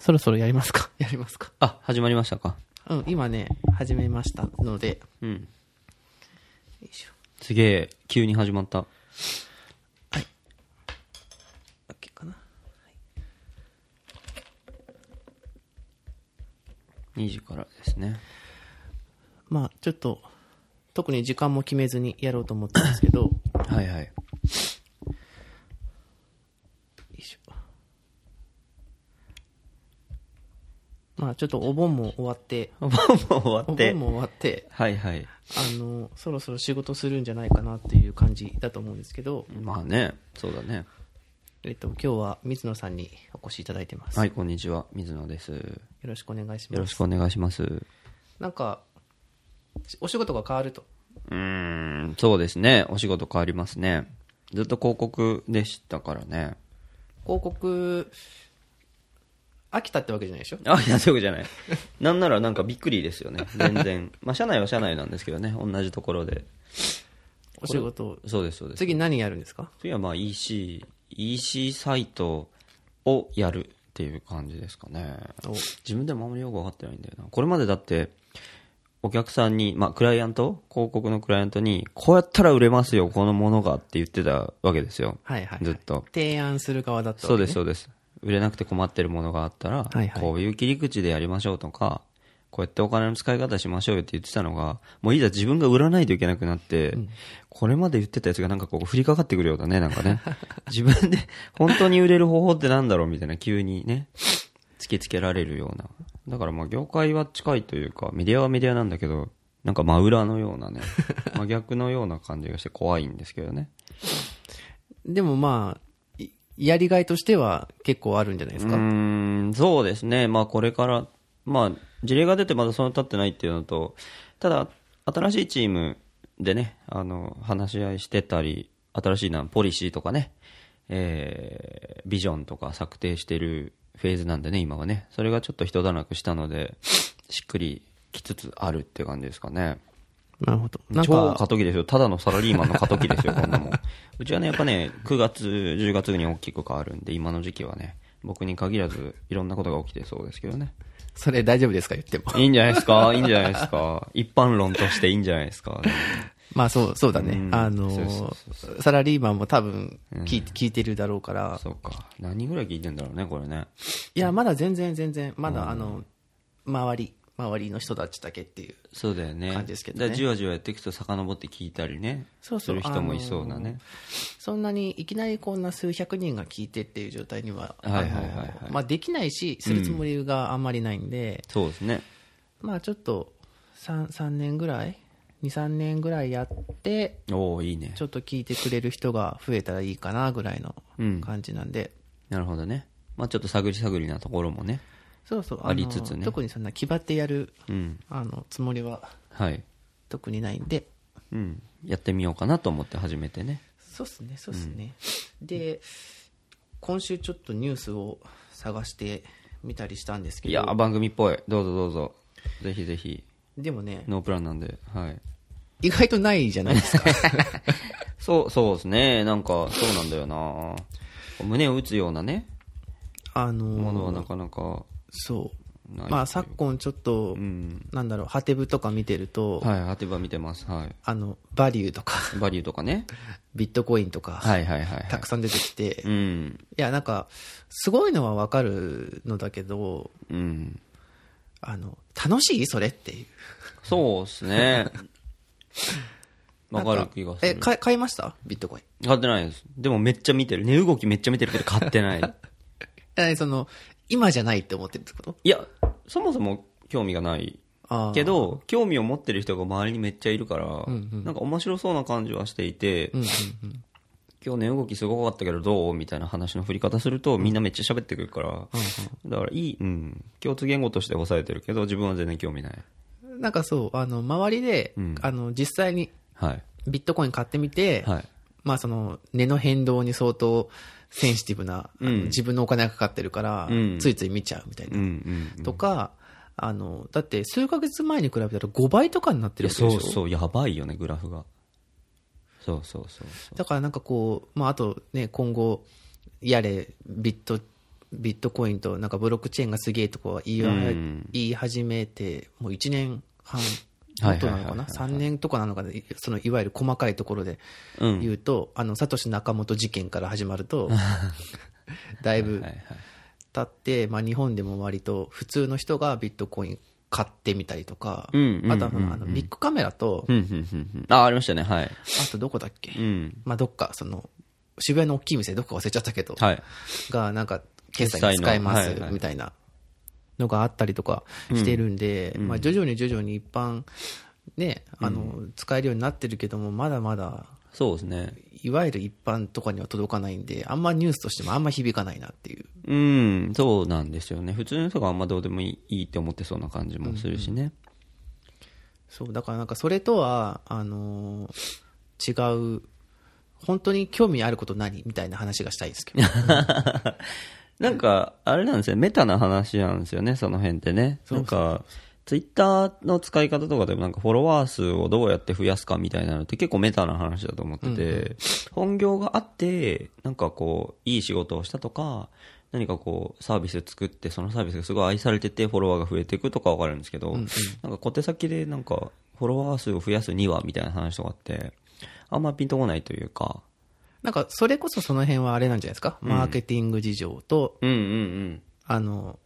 そろそろやりますか？やりますか？あ、始まりましたか。うん、今ね、始めましたので、うん。よいしょ。すげえ、急に始まった。OK かな？2時からですね。まあ、ちょっと、特に時間も決めずにやろうと思ったんですけど、よはいはい。いまあ、ちょっとお盆も終わって、お盆も終わって。お盆も終わって、はいはい。あの、そろそろ仕事するんじゃないかなっていう感じだと思うんですけど、まあね、そうだね。えっと、今日は水野さんにお越しいただいてます。はい、こんにちは。水野です。よよろしくお願いします。ろしくお願いします。うなんか、お仕事が変わると。ーん、そうですね。お仕事変わりますね。ずっと広告でしたからね。広告、飽きたってわけじゃないでしょ？あ、いや、そういうことじゃない。なんならなんかびっくりですよね。全然。まあ、社内は社内なんですけどね。同じところで。お仕事、そうです、そうです。次何やるんですか？次はまあ EC、EC サイトをやるっていう感じですかね。お自分でもあんまりよく分かってないんだよな。これまでだって、お客さんに、まあ、クライアント？広告のクライアントに、こうやったら売れますよ、このものがって言ってたわけですよ。はいはい、はい。ずっと。提案する側だったわけ、ね、そうです、そうです。売れなくて困ってるものがあったら、はいはいこういう切り口でやりましょうとか、こうやってお金の使い方しましょうよって言ってたのが、もういざ自分が売らないといけなくなって、これまで言ってたやつがなんかこう降りかかってくるようだね、なんかね。自分で本当に売れる方法ってなんだろうみたいな急にね、突きつけられるような。だからまあ業界は近いというか、メディアはメディアなんだけど、なんか真裏のようなね、真逆のような感じがして怖いんですけどね。でもまあ、いやりがいとしては結構あるんじゃないですか？うん、そうですね。まあこれから、まあ事例が出てまだそんな経ってないっていうのと、ただ新しいチームでね、あの、話し合いしてたり、新しいな、ポリシーとかね、えー、ビジョンとか策定してるフェーズなんでね、今はね。それがちょっと一段落したので、しっくりきつつあるって感じですかね。なるほど。なん超過か、渡期ですよ。ただのサラリーマンの過渡期ですよ、こんなもん。うちはね、やっぱね、9月、10月に大きく変わるんで、今の時期はね、僕に限らず、いろんなことが起きてそうですけどね。それ大丈夫ですか言っても。いいんじゃないですか？いいんじゃないですか？一般論としていいんじゃないですか？まあそう、そうだね。うんあのそうそうーサラリーマンも多分聞い,、聞いてるだろうから、そうか。何人ぐらい聞いてんだろうね、これね。いや、まだ全然全然、まだあの、周り、周りの人たちだけっていう。そうだよね。感じですけどねじわじわやっていくと遡って聞いたりね。そうそうする人もいそうなね。そんなにいきなりこんな数百人が聞いてっていう状態には、はいはいはいはいあのまあできないし、するつもりがあんまりないんで、そうですね。まあちょっと3、3年ぐらい ?2、3年ぐらいやって、おおいいねち。ょっと聞いてくれる人が増えたらいいかなぐらいのうん感じなんで、なるほどね。まあちょっと探り探りなところもね。そうそう、ありつつね特にそんな気張ってやる、うん。あの、つもりははい。特にないんで、うん。やってみようかなと思って始めてね。そうっすね、そうっすね。で、今週ちょっとニュースを探してみたりしたんですけど、いやー、番組っぽい。どうぞどうぞ。ぜひぜひ。でもね、ノープランなんで。はい。意外とないじゃないですか。そう、そうですね。なんか、そうなんだよな胸を打つようなね、あのものはなかなかそう。まあ昨今ちょっと、うん。なんだろう、ハテブとか見てると、はい、当てば見てます。はい。あの、バリューとか、バリューとかね。ビットコインとか、はいはいはい、はい。たくさん出てきて、いうん。や、なんか、すごいのはわかるのだけど、うん。あの、楽しいそれっていう。そうですね。わかる気がすえ、る。買い買いました？ビットコイン。買ってないです。でもめっちゃ見てる。値動きめっちゃ見てるけど買ってない。え、その、今じゃないって思ってるってこと？いや、そもそも興味がない。けど、興味を持ってる人が周りにめっちゃいるから、なんか面白そうな感じはしていて、うんうんうん。今日値動きすごかったけどどう？みたいな話の振り方すると、みんなめっちゃ喋ってくるから、だからいい、うん、共通言語として抑えてるけど、自分は全然興味ない。なんかそう、あの、周りで、うんあの、実際にはい。ビットコイン買ってみて、はい。まあその、値の変動に相当センシティブな、うん自分のお金がかかってるから、うんついつい見ちゃうみたいな。とか、あの、だって数ヶ月前に比べたら5倍とかになってるわけでしょ？そうそう、やばいよね、グラフが。そうそうそう。だからなんかこう、まああとね、今後、やれ、ビットビットコインとなんかブロックチェーンがすげえとかは言い,、うん言い始めて、もう1年半はい元なのかな、はい。はいはい3年とかなのかな、そのいわゆる細かいところでうん。言うと、あのサトシ・ナカモト事件から始まると、だいぶ経って、まあ、日本でも割と普通の人がビットコイン買ってみたりとか、うんうんうんうんあとはあのビッグカメラと、うんうんうんうん。あ、ありましたね。はい。あとどこだっけ、うん。まあ、どっか、その、渋谷の大きい店、どこか忘れちゃったけど、はい。が、なんか、決済に使えますみたいなのがあったりとかしてるんで、まあ、徐々に徐々に一般、ね、あの、使えるようになってるけども、まだまだ、そうですね。いわゆる一般とかには届かないんで、あんまニュースとしてもあんま響かないなっていう。うん、そうなんですよね。普通の人があんまどうでもいいいいって思ってそうな感じもするしね。そう、だからなんかそれとは、あのー違う、本当に興味あること何？みたいな話がしたいですけど。なんか、あれなんですよ。メタな話なんですよね、その辺ってね。なんか、ツイッターの使い方とかでもなんかフォロワー数をどうやって増やすかみたいなのって結構メタな話だと思ってて、本業があって、なんかこう、いい仕事をしたとか、何かこう、サービス作って、そのサービスがすごい愛されてて、フォロワーが増えていくとかわかるんですけど、なんか小手先でなんか、フォロワー数を増やすには、みたいな話とかって、あんまピンとこないというか、なんか、それこそその辺はあれなんじゃないですか、マーケティング事情と、うんうんうん。あの、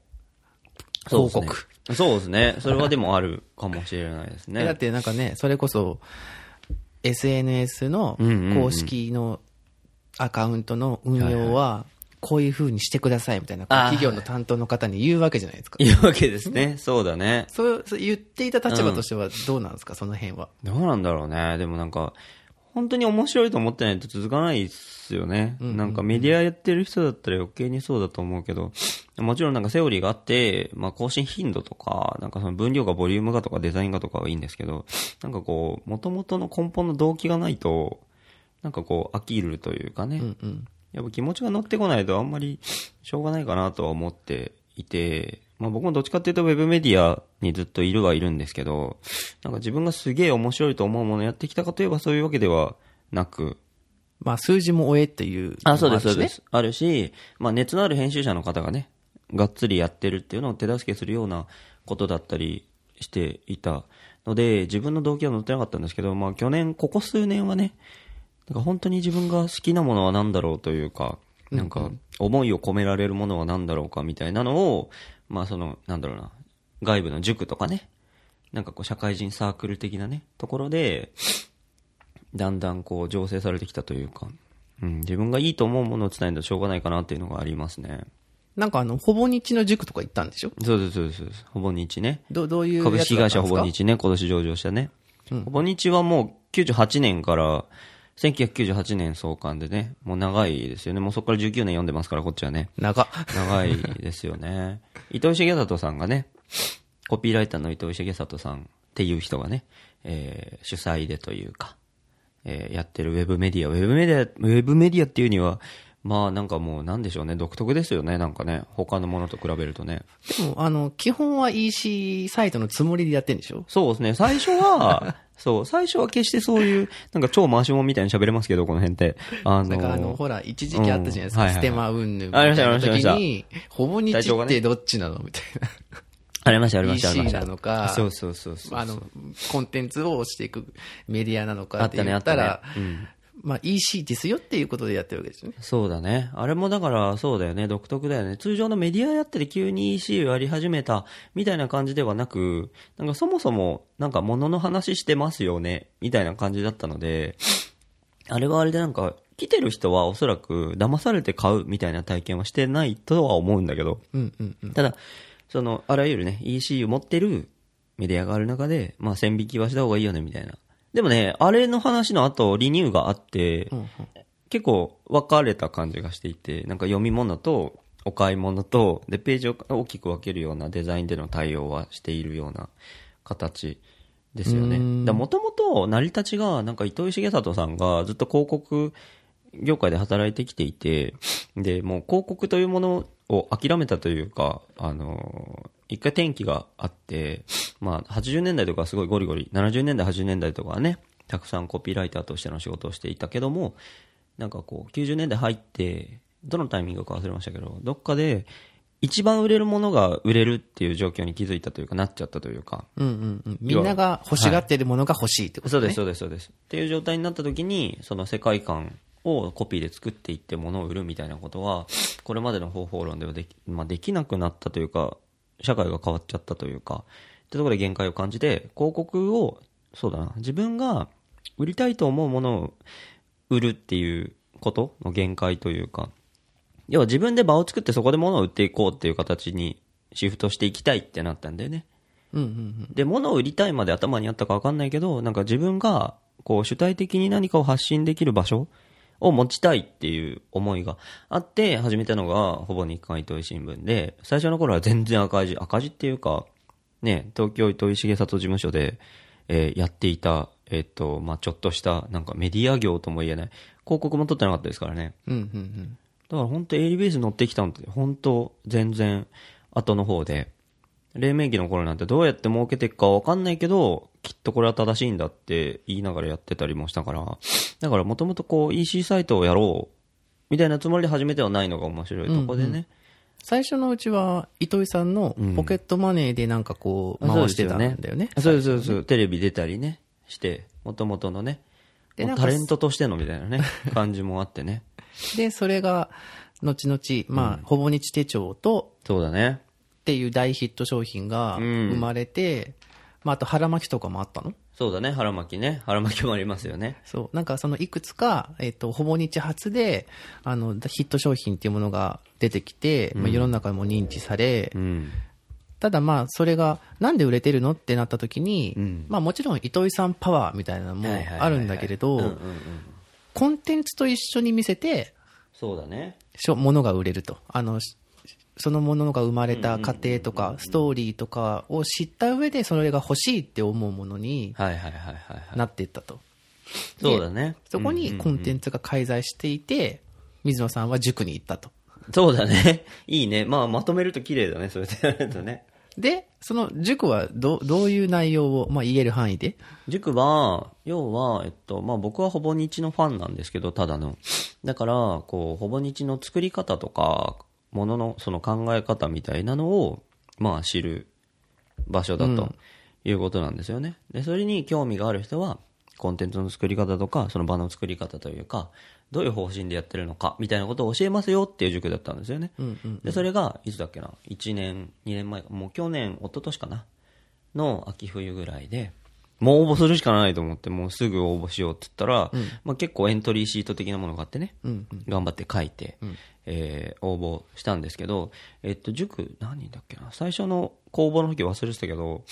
そう広ですね告。そうですね。それはでもあるかもしれないですね。だってなんかね、それこそ、SNS の公式のアカウントの運用は、こういう風にしてくださいみたいな、企業の担当の方に言うわけじゃないですか。いうわけですね。そうだね。そう言っていた立場としてはどうなんですか、その辺は。どうなんだろうね。でもなんか、本当に面白いと思ってないと続かないっすよね。なんかメディアやってる人だったら余計にそうだと思うけど、もちろんなんかセオリーがあって、まあ更新頻度とか、なんかその分量がボリュームがとかデザインがとかはいいんですけど、なんかこう、元々の根本の動機がないと、なんかこう飽きるというかね。うんうん。やっぱ気持ちが乗ってこないとあんまりしょうがないかなとは思っていて、まあ僕もどっちかっていうとウェブメディアにずっといるはいるんですけど、なんか自分がすげえ面白いと思うものをやってきたかといえばそういうわけではなく、まあ、数字も追えっていうのもあ、そうです、そうです。あるし、まあ熱のある編集者の方がね、がっつりやってるっていうのを手助けするようなことだったりしていたので、自分の動機は乗ってなかったんですけど、まあ去年、ここ数年はね、なんか本当に自分が好きなものは何だろうというか、なんか思いを込められるものは何だろうかみたいなのを、まあその、なんだろうな、外部の塾とかね、なんかこう社会人サークル的なね、ところで、だんだんこう醸成されてきたというか、うん、自分がいいと思うものを伝えるとしょうがないかなっていうのがありますね。なんかあの、ほぼ日の塾とか行ったんでしょ？そうです、そうですそう。ほぼ日ね。どどういう株式会社ほぼ日ね、今年上場したね。ほぼ日はもう98年から、1998年創刊でね、もう長いですよね。もうそこから19年読んでますから、こっちはね。長っ。長いですよね。糸井重里さんがね、コピーライターの糸井重里さんっていう人がね、えー主催でというか、えーやってるウェブメディア、ウェブメディア、ウェブメディアっていうには、まあなんかもうなんでしょうね、独特ですよね、なんかね、他のものと比べるとね。でも、あの、基本は EC サイトのつもりでやってんでしょ？そうですね、最初は、そう、最初は決してそういう、なんか超回し物みたいに喋れますけど、この辺って。あのなんかあの、ほら、一時期あったじゃないですか。うんはいはいはいステマうんぬんみたありましたいなありました時に、ほぼ日ってどっちなのみたいな。ありました、ありました、ありました。なのかそうそうそうそう。あの、コンテンツを押していくメディアなのかってあったね、あったね言ったら、。うん。まあ EC ですよっていうことでやってるわけですよね。そうだね。あれもだから、そうだよね。独特だよね。通常のメディアやってて急に EC をやり始めた、みたいな感じではなく、なんかそもそも、なんか物の話してますよね、みたいな感じだったので、あれはあれでなんか、来てる人はおそらく騙されて買うみたいな体験はしてないとは思うんだけど、うんうんうん。ただ、その、あらゆるね、EC を持ってるメディアがある中で、まあ線引きはした方がいいよね、みたいな。でもね、あれの話の後、リニューがあって、うんうん結構分かれた感じがしていて、なんか読み物とお買い物と、で、ページを大きく分けるようなデザインでの対応はしているような形ですよね。もともと成り立ちが、なんか糸井重里さんがずっと広告業界で働いてきていて、で、もう広告というものを諦めたというか、あの、一回転機があって、まあ、80年代とかすごいゴリゴリ、70年代、80年代とかはね、たくさんコピーライターとしての仕事をしていたけども、なんかこう、90年代入って、どのタイミングか忘れましたけど、どっかで、一番売れるものが売れるっていう状況に気づいたというか、なっちゃったというか。うんうんうん。みんなが欲しがってるものが欲しいってことね。そうです、そうです、そうです。っていう状態になった時に、その世界観をコピーで作っていって物を売るみたいなことは、これまでの方法論ではでき,、まあ、できなくなったというか、社会が変わっちゃったというか、ってところで限界を感じて、広告を、そうだな、自分が売りたいと思うものを売るっていうことの限界というか、要は自分で場を作ってそこで物を売っていこうっていう形にシフトしていきたいってなったんだよね。うんうんうん。で、物を売りたいまで頭にあったか分かんないけど、なんか自分が、こう、主体的に何かを発信できる場所を持ちたいっていう思いがあって、始めたのが、ほぼ日刊糸井新聞で、最初の頃は全然赤字、赤字っていうか、ね、東京糸井重里事務所で、えーやっていた、えっ、と、まあ、ちょっとした、なんかメディア業とも言えない、広告も取ってなかったですからね。うんうんうん。だから本当エイリベース乗ってきたのって本当全然後の方で、黎明期の頃なんてどうやって儲けていくかわかんないけど、きっとこれは正しいんだって言いながらやってたりもしたから、だからもともとこう EC サイトをやろう、みたいなつもりで始めてはないのが面白いとこでね。最初のうちは、糸井さんのポケットマネーでなんかこう、回してたんだよね。そうですそうです。テレビ出たりね、して、もともとのね、タレントとしてのみたいなね、感じもあってね。で、それが、後々、まあ、ほぼ日手帳と、そうだね。っていう大ヒット商品がうん生まれて、まあ、あと腹巻きとかもあったの？そうだね、腹巻きね。腹巻きもありますよね。そう。なんかそのいくつか、えっ、と、ほぼ日発で、あの、ヒット商品っていうものが出てきて、まあ、世の中でも認知され、うん。ただまあ、それが、なんで売れてるのってなった時に、うんまあもちろん糸井さんパワーみたいなのもあるんだけれどうんうんうん、コンテンツと一緒に見せて、そうだね。しょ物が売れると。あの、しそのものが生まれた過程とか、ストーリーとかを知った上で、それが欲しいって思うものに。なっていったと。そうだね。そこにコンテンツが介在していて、水野さんは塾に行ったと。そうだね。いいね。まあ、まとめると綺麗だね。それでやるとね。で、その塾はどどういう内容を、まあ、言える範囲で？塾は、要は、えっと、まあ僕はほぼ日のファンなんですけど、ただの。だから、こう、ほぼ日の作り方とか、もののその考え方みたいなのを、まあ知る場所だということなんですよね。で、それに興味がある人は、コンテンツの作り方とか、その場の作り方というか、どういう方針でやってるのか、みたいなことを教えますよっていう塾だったんですよね。で、それが、いつだっけな、1年、2年前か、もう去年、一昨年かな、の秋冬ぐらいで、もう応募するしかないと思って、もうすぐ応募しようって言ったら、まあ、結構エントリーシート的なものがあってね、頑張って書いて、えー応募したんですけど、えっと、塾、何人だっけな、最初の公募の時忘れてたけど、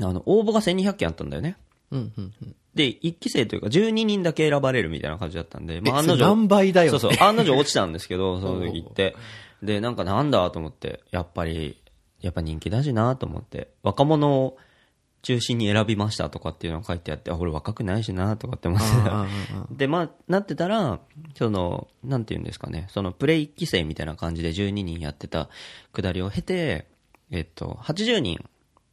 あの、応募が1200件あったんだよね。うんうんうん。で、1期生というか12人だけ選ばれるみたいな感じだったんで、まあ、え案の定。何倍だよそうそう、案の定落ちたんですけど、その時って。で、なんかなんだと思って、やっぱり、やっぱ人気だしなと思って、若者を中心に選びましたとかっていうのが書いてあって、あ、俺若くないしなとかって思って。た。で、まあ、なってたら、その、なんて言うんですかね、そのプレイ1期生みたいな感じで12人やってたくだりを経て、えっと、80人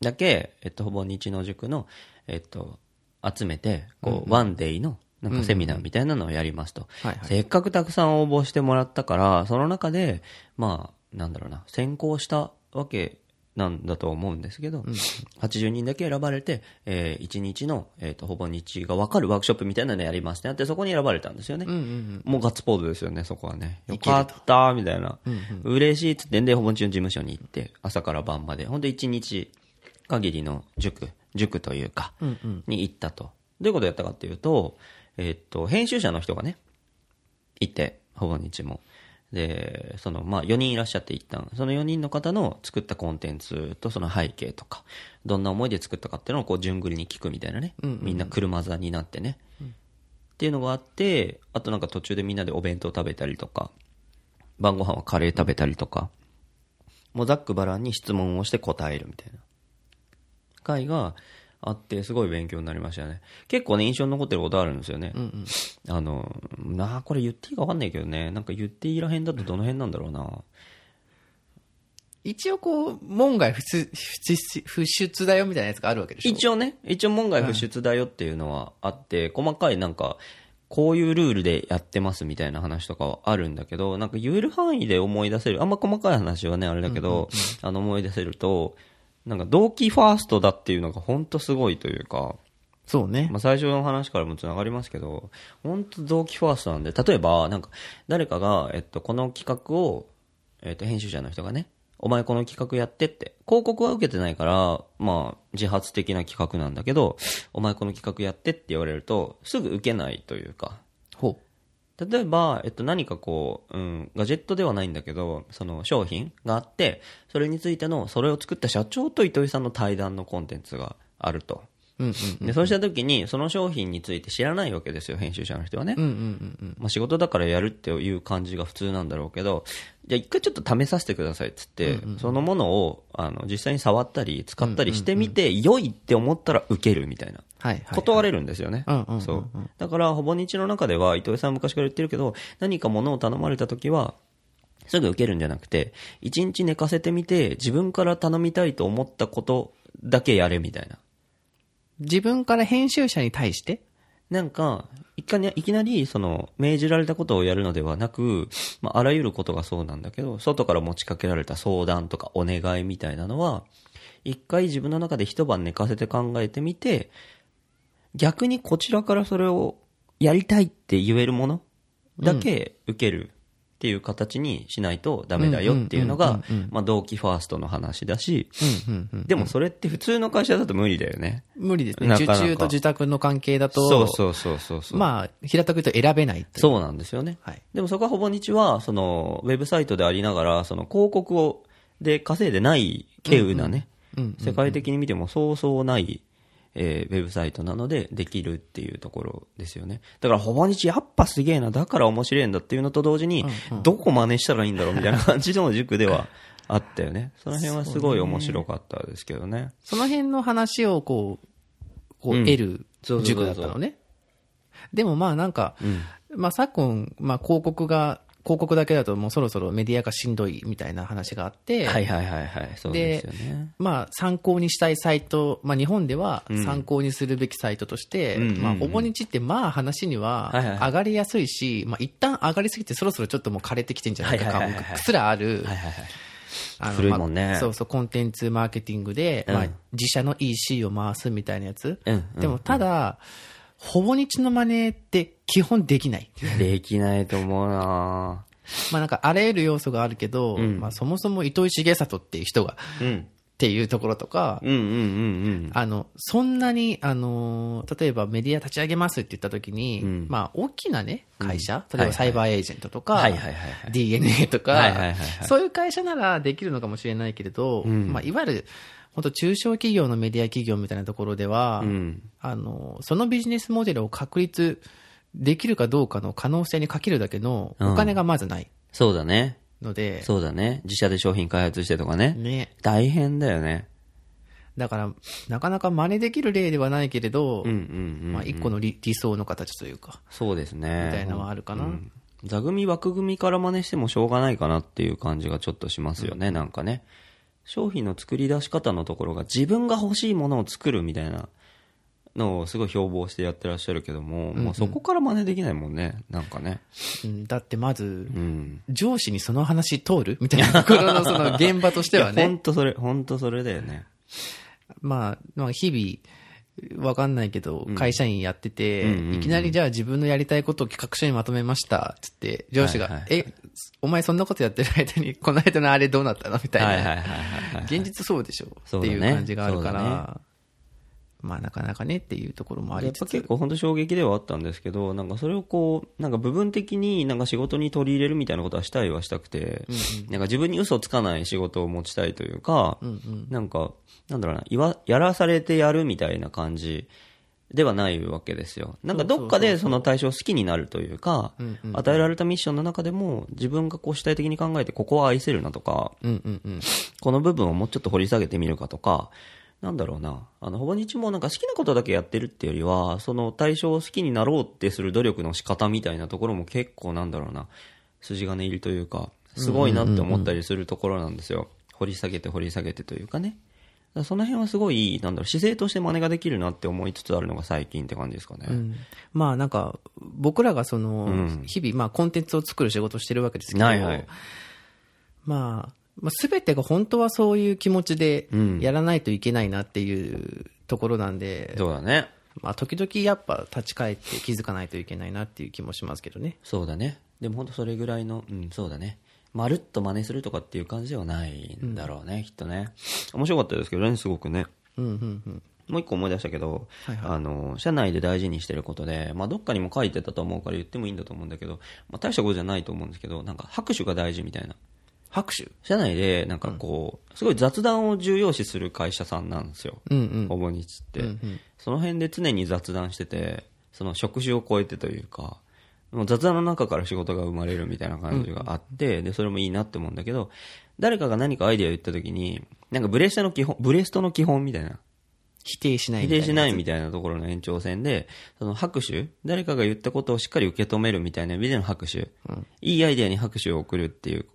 だけ、えっと、ほぼ日の塾の、えっと、集めて、こう、ワンデイの、なんかセミナーみたいなのをやりますと。せっかくたくさん応募してもらったから、その中で、まあ、なんだろうな、選考したわけなんだと思うんですけど、80人だけ選ばれて、えー、1日の、えっ、と、ほぼ日が分かるワークショップみたいなのやりますってなって、そこに選ばれたんですよね。もうガッツポーズですよね、そこはね。よかった、みたいな。嬉しいっつってんで、ほぼ日の事務所に行って、朝から晩まで、ほんと1日限りの塾、塾というか、に行ったと。どういうことをやったかっていうと、えっと、編集者の人がね、いて、ほぼ日も。で、その、まあ、4人いらっしゃって一旦、その4人の方の作ったコンテンツとその背景とか、どんな思いで作ったかっていうのをこう、順繰りに聞くみたいなね。みんな車座になってね。っていうのがあって、あとなんか途中でみんなでお弁当食べたりとか、晩ご飯はカレー食べたりとか、もうざっくばらんに質問をして答えるみたいな。会があって、すごい勉強になりましたね。結構ね、印象に残ってることあるんですよね。あの、なあ、これ言っていいかわかんないけどね、なんか言っていいらへんだとどの辺なんだろうな。一応こう、門外不出不出だよみたいなやつがあるわけでしょ？一応ね、一応門外不出だよっていうのはあって、細かいなんか、こういうルールでやってますみたいな話とかはあるんだけど、なんか言える範囲で思い出せる、あんま細かい話はね、あれだけど、あの思い出せると、なんか動機ファーストだっていうのが本当すごいというか、そうねま。あ、最初の話からもつながりますけど、本当動機ファーストなんで、例えば、なんか、誰かが、えっと、この企画を、えっと、編集者の人がね、お前この企画やってって、広告は受けてないから、まあ、自発的な企画なんだけど、お前この企画やってって言われると、すぐ受けないというか、ほ例えば、えっと、何かこう、うん、ガジェットではないんだけど、その商品があって、それについての、それを作った社長と糸井さんの対談のコンテンツがあると。う。うんうん。で、そうした時に、その商品について知らないわけですよ、編集者の人はね。うんうんうんうん。まあ仕事だからやるっていう感じが普通なんだろうけど、じゃあ一回ちょっと試させてくださいっつって、そのものを、あの、実際に触ったり、使ったりしてみて、良いって思ったら受けるみたいな。はいはい。断れるんですよね。うんうんうんうんそう。だから、ほぼ日の中では、伊藤さん昔から言ってるけど、何か物を頼まれた時は、すぐ受けるんじゃなくて、一日寝かせてみて、自分から頼みたいと思ったことだけやれみたいな。自分から編集者に対してなんか、いきなり、いきなり、その、命じられたことをやるのではなく、まあ、あらゆることがそうなんだけど、外から持ちかけられた相談とかお願いみたいなのは、一回自分の中で一晩寝かせて考えてみて、逆にこちらからそれをやりたいって言えるものだけ受ける。っていう形にしないとダメだよっていうのが、まあ、動機ファーストの話だし。でもそれって普通の会社だと無理だよね。無理ですね。受注と受託の関係だと、そうそうそうそうそう。まあ、平たく言うと選べない。そうなんですよね。はいでもそこはほぼ日は、その、ウェブサイトでありながら、その広告を、で稼いでない稀有なね、世界的に見てもそうそうない、えーウェブサイトなのでできるっていうところですよね。だからほぼ日やっぱすげえな、だから面白いんだっていうのと同時に、どこ真似したらいいんだろうみたいな感じの塾ではあったよね。その辺はすごい面白かったですけどね。その辺の話をこう、こうんう得る塾だったのね。でもまあなんか、まあ昨今、まあ広告が、広告だけだともうそろそろメディアがしんどいみたいな話があって、はいはいはいはい、そうですよね。まあ参考にしたいサイト、まあ日本では参考にするべきサイトとして、うんうんうん。まあほぼ日ってまあ話にははいはいはい。上がりやすいし、まあ一旦上がりすぎてそろそろちょっともう枯れてきてんじゃないかはいすらあるはいはいはい。あの古いもんね。まあそうそう、コンテンツマーケティングで、うん。まあ、自社の EC を回すみたいなやつ。うんうん。でも、ただ、ほぼ日の真似って基本できない。できないと思うな。まあなんか、あらゆる要素があるけど、ん。まあそもそも糸井重里っていう人が、うん。っていうところとか。あの、そんなに、あのー、例えばメディア立ち上げますって言った時に、ん。まあ、大きなね、会社、うん例えばサイバーエージェントとか、DNA とか、そういう会社ならできるのかもしれないけれど、ん。まあ、いわゆる、本当中小企業のメディア企業みたいなところでは、うんあの、そのビジネスモデルを確立できるかどうかの可能性にかけるだけのお金がまずないそうだね。ので、そうだね。自社で商品開発してとかね。ね。大変だよね。だから、なかなか真似できる例ではないけれど、うんうんうん。まあ、一個の理理想の形というか、そうですね。みたいなのはあるかな。うん座組枠組みから真似してもしょうがないかなっていう感じがちょっとしますよね、なんかね。商品の作り出し方のところが自分が欲しいものを作るみたいなのをすごい標榜してやってらっしゃるけども、もうそこから真似できないもんね、なんかね。うんだってまず、うん。上司にその話通るみたいなところのその現場としてはほんね。とそれ、ほんとそれだよね。まあ、まあ日々、わかんないけど、会社員やってて、いきなりじゃあ自分のやりたいことを企画書にまとめました、つって、上司が、え、お前そんなことやってる間に、この間のあれどうなったの？みたいな。現実そうでしょ？っていう感じがあるから、まあなかなかねっていうところもあやっぱりつつ。結構本当衝撃ではあったんですけど、なんかそれをこう、なんか部分的になんか仕事に取り入れるみたいなことはしたいはしたくて、なんか自分に嘘つかない仕事を持ちたいというか、なんか、なんだろうな、いわ、やらされてやるみたいな感じではないわけですよ。なんかどっかでその対象を好きになるというか、与えられたミッションの中でも自分がこう主体的に考えてここは愛せるなとか、うんうんうん。この部分をもうちょっと掘り下げてみるかとか、なんだろうな。あの、ほぼ日もなんか好きなことだけやってるっていうよりは、その対象を好きになろうってする努力の仕方みたいなところも結構なんだろうな。筋金入りというか、すごいなって思ったりするところなんですよ。掘り下げて掘り下げてというかね。らその辺はすごい、なんだろう、姿勢として真似ができるなって思いつつあるのが最近って感じですかね。うんまあなんか、僕らがその、うん日々まあコンテンツを作る仕事をしてるわけですけど、はいはいまあ、まあ、全てが本当はそういう気持ちでうんやらないといけないなっていうところなんで、そうだね。まあ時々やっぱ立ち返って気づかないといけないなっていう気もしますけどね。そうだね。でも本当それぐらいの、うん、そうだね。まるっと真似するとかっていう感じではないんだろうね、きっとね。面白かったですけどね、すごくね。うんうんうん。もう一個思い出したけど、はいはいあの、社内で大事にしてることで、まあ、どっかにも書いてたと思うから言ってもいいんだと思うんだけど、まあ、大したことじゃないと思うんですけど、なんか拍手が大事みたいな。拍手社内で、なんかこう、すごい雑談を重要視する会社さんなんですよ。うんうん。ほぼ日って、うんうんその辺で常に雑談してて、その職種を超えてというか、もう雑談の中から仕事が生まれるみたいな感じがあって、で、それもいいなって思うんだけど、誰かが何かアイデアを言った時に、なんかブレストの基本、ブレストの基本みたいな。否定しない否定しないみたいなところの延長線で、その拍手誰かが言ったことをしっかり受け止めるみたいな意味での拍手。いいアイデアに拍手を送るっていう、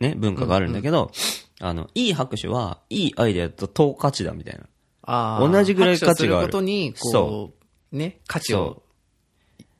ね、文化があるんだけど、あの、いい拍手は、いいアイデアと等価値だみたいな。あー同じぐらい価値がある。ことに、こ、そう。ね、価値を、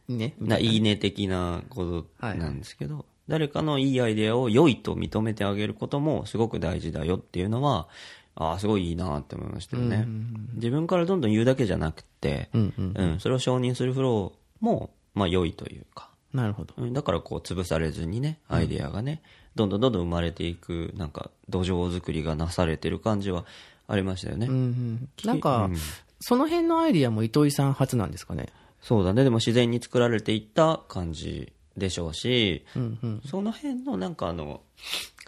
ね、な、いいね的なことなんですけど、誰かのいいアイデアを良いと認めてあげることもすごく大事だよっていうのは、ああ、すごいいいなって思いましたよね。自分からどんどん言うだけじゃなくて、うんうん。うん、それを承認するフローも、まあ良いというか、なるほど。うんだからこう潰されずにね、アイデアがね、どんどんどんどん生まれていく、なんか土壌作りがなされてる感じはありましたよね。うんうん。なんか、うんその辺のアイディアも糸井さん初なんですかね？そうだね。でも自然に作られていった感じでしょうし、うんうん。その辺のなんかあの、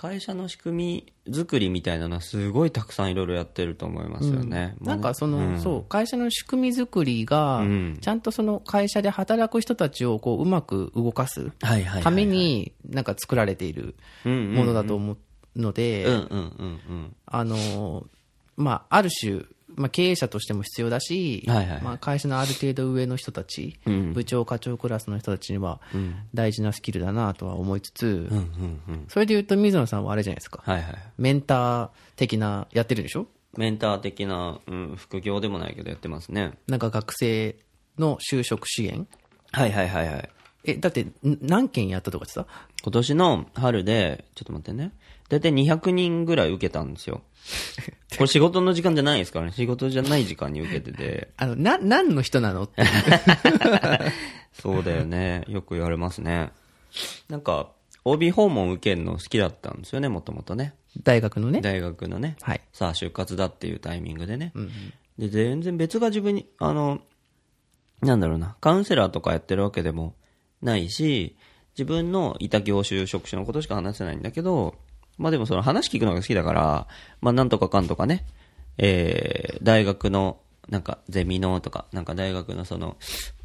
会社の仕組み作りみたいなのはすごいたくさんいろいろやってると思いますよね。なんかその、うん。そう、会社の仕組み作りが、うん。ちゃんとその会社で働く人たちをこううまく動かすために、なんか作られているものだと思うので、うんうんうんうん。あの、まあ、ある種、まあ、経営者としても必要だし、はいはいはいまあ、会社のある程度上の人たち、うん部長、課長クラスの人たちにはうん大事なスキルだなとは思いつつ、うんうんうん。それで言うと水野さんはあれじゃないですか。はいはい。メンター的な、やってるでしょ？メンター的な、うん、副業でもないけどやってますね。なんか学生の就職支援？はいはいはいはい。え、だって、ん何件やったとかってさ、今年の春で、ちょっと待ってね。だいたい200人ぐらい受けたんですよ。これ仕事の時間じゃないですからね。仕事じゃない時間に受けてて。あの、な、何の人なのって。そうだよね。よく言われますね。なんか、OB 訪問受けるの好きだったんですよね、もともとね。大学のね。大学のね。はい。さあ、就活だっていうタイミングでね。うんうんで、全然別が自分に、あの、なんだろうな、カウンセラーとかやってるわけでもないし、自分のいた業種、職種のことしか話せないんだけど、まあでもその話聞くのが好きだから、まあなんとかかんとかね、えー、大学の、なんかゼミのとか、なんか大学のその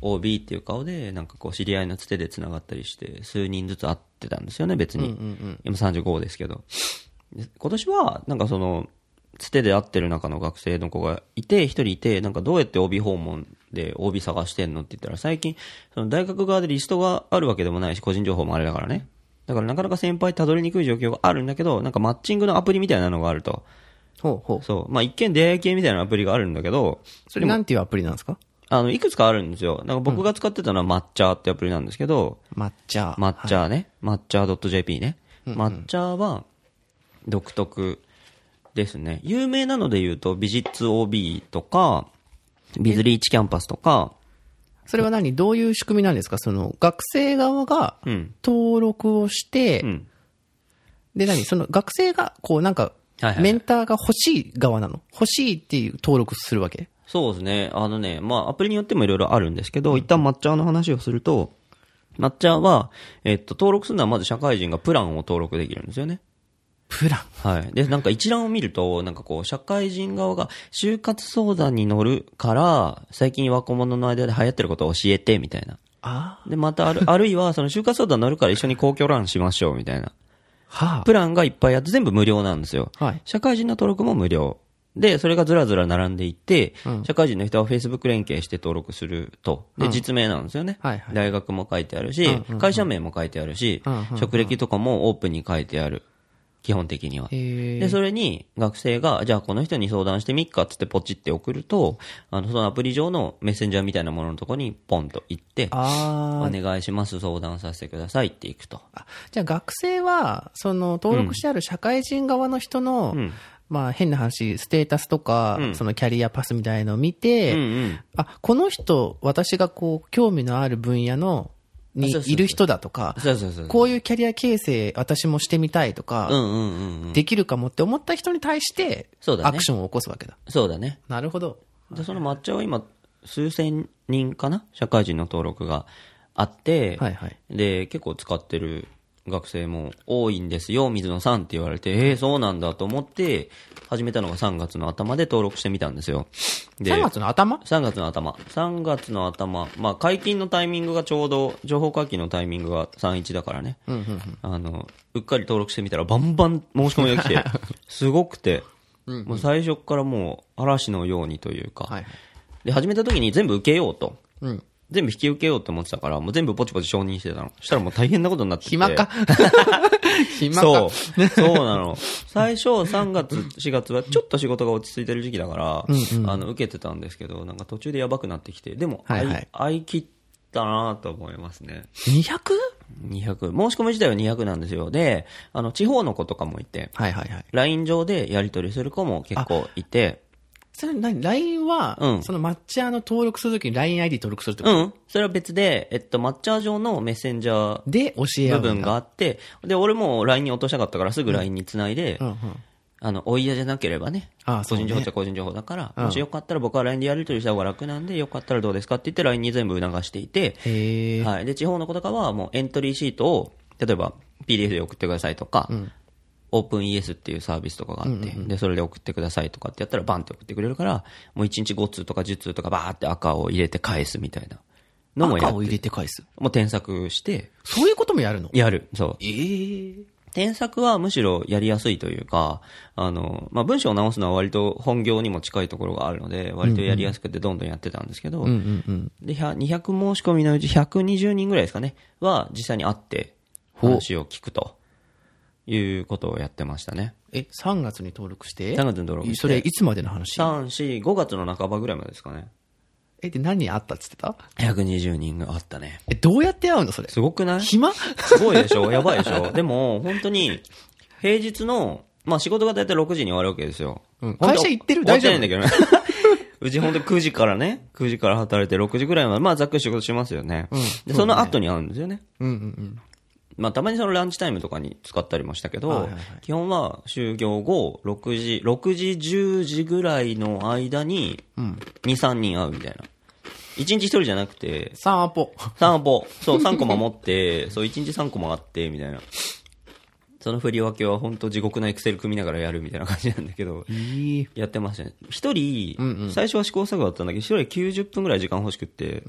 OB っていう顔で、なんかこう知り合いのつてで繋がったりして、数人ずつ会ってたんですよね、別に。うんうん今35ですけど。で今年は、なんかその、つてで会ってる中の学生の子がいて、一人いて、なんかどうやって OB 訪問で OB 探してんのって言ったら、最近、その大学側でリストがあるわけでもないし、個人情報もあれだからね。だからなかなか先輩たどりにくい状況があるんだけど、なんかマッチングのアプリみたいなのがあると。ほうほう。そう。まあ一見出会い系みたいなアプリがあるんだけど、それなんていうアプリなんですか？あの、いくつかあるんですよ。なんか僕が使ってたのは抹茶ってアプリなんですけど、抹茶。抹茶ね。抹茶 .jp ね。抹茶は独特ですね。有名なので言うと、美術 OB とか、ビズリーチキャンパスとか、それは何？どういう仕組みなんですか？その、学生側がうん。登録をして、うん。で何？その学生が、こうなんか、メンターが欲しい側なの？欲しいっていう登録するわけ？そうですね。あのね、まあ、アプリによってもいろいろあるんですけど、一旦抹茶の話をすると、抹茶は、えっと、登録するのはまず社会人がプランを登録できるんですよね。プラン。はい。で、なんか一覧を見ると、なんかこう、社会人側が就活相談に乗るから、最近若者の間で流行ってることを教えて、みたいな。あで、またある、あるいは、その就活相談乗るから一緒に公共ランしましょう、みたいな。あ。はプランがいっぱいあって全部無料なんですよ。あ。はい。社会人の登録も無料。で、それがずらずら並んでいって、うん社会人の人は Facebook 連携して登録すると。で、うん実名なんですよね。はいはい大学も書いてあるし、うんうんうん会社名も書いてあるし、うんうんうん職歴とかもオープンに書いてある。基本的には。で、それに学生が、じゃあこの人に相談してみっかっつってポチって送ると、あの、そのアプリ上のメッセンジャーみたいなもののとこにポンと行って、お願いします、相談させてくださいって行くと。あ。じゃあ学生は、その登録してある社会人側の人の、んまあ変な話、ステータスとか、うんそのキャリアパスみたいのを見て、うんうん。あ、この人、私がこう、興味のある分野の、にいる人だとか。こういうキャリア形成、私もしてみたいとか。できるかもって思った人に対して、アクションを起こすわけだ。そうだね。なるほど。で、その抹茶は今、数千人かな？社会人の登録があって、はいはい。で、結構使ってる学生も多いんですよ、水野さんって言われて、えー、そうなんだと思って、始めたのが3月の頭で登録してみたんですよ。で、3月の頭？3月の頭。3月の頭。まあ、解禁のタイミングがちょうど、情報解禁のタイミングが31だからね。うんうんうん。あの、うっかり登録してみたらバンバン申し込みが来て、すごくて、もう最初からもう嵐のようにというか、はいはい。で、始めた時に全部受けようと。うん。全部引き受けようと思ってたから、もう全部ポチポチ承認してたの。したらもう大変なことになってて。暇か？暇か？そう。そうなの。最初3月、4月はちょっと仕事が落ち着いてる時期だから、あの、受けてたんですけど、なんか途中でやばくなってきて、でも、はいはい合い切ったなと思いますね。200? 200。申し込み自体は200なんですよ。で、あの、地方の子とかもいて、はいはいはい。LINE 上でやり取りする子も結構いて、それ何 ?LINE は、うんその抹茶の登録するときに LINEID 登録するってこと、うん。それは別で、えっと、抹茶上のメッセンジャーで教え合うんだ部分があって、で、俺も LINE に落としたかったからすぐ LINE につないで、うんうん。あの、お嫌じゃなければね、ああそうね個人情報っちゃ個人情報だから、うんもしよかったら僕は LINE でやり取りした方が楽なんで、よかったらどうですかって言って LINE に全部促していて、へえ。はい。で、地方の子とかはもうエントリーシートを、例えば PDF で送ってくださいとか、オープン ES っていうサービスとかがあって、で、それで送ってくださいとかってやったらバンって送ってくれるから、もう1日5通とか10通とかバーって赤を入れて返すみたいなのもやって赤を入れて返す。もう添削して、そういうこともやるの？やる。そう。ええ添削はむしろやりやすいというか、あの、まあ、文章を直すのは割と本業にも近いところがあるので、割とやりやすくてどんどんやってたんですけど。で、100 200申し込みのうち120人ぐらいですかね、は実際に会って話を聞くということをやってましたね。え、3月に登録して？3月に登録してそれいつまでの話？3、4、5月の半ばぐらいまでですかね。え、で何人あったっつってた？120人があったね。え、どうやって会うのそれ？すごくない？暇？すごいでしょ？やばいでしょ？でも、本当に、平日の、まあ仕事が大体6時に終わるわけですよ。うん会社行ってる？終わってない大んだけどね。うち本当9時からね、9時から働いて6時ぐらいまで、まあざっくり仕事しますよね。で、その後に会うんですよね。うんうんうん。まあたまにそのランチタイムとかに使ったりもしたけど、はいはいはい基本は就業後、6時、6時、10時ぐらいの間に、2、3人会うみたいな。1日1人じゃなくて、サンアポ。3歩。そう、3個守って、そう、1日3個もあって、みたいな。その振り分けは本当地獄なエクセル組みながらやるみたいな感じなんだけど。やってましたね。一人、最初は試行錯誤だったんだけど、一人90分ぐらい時間欲しくって、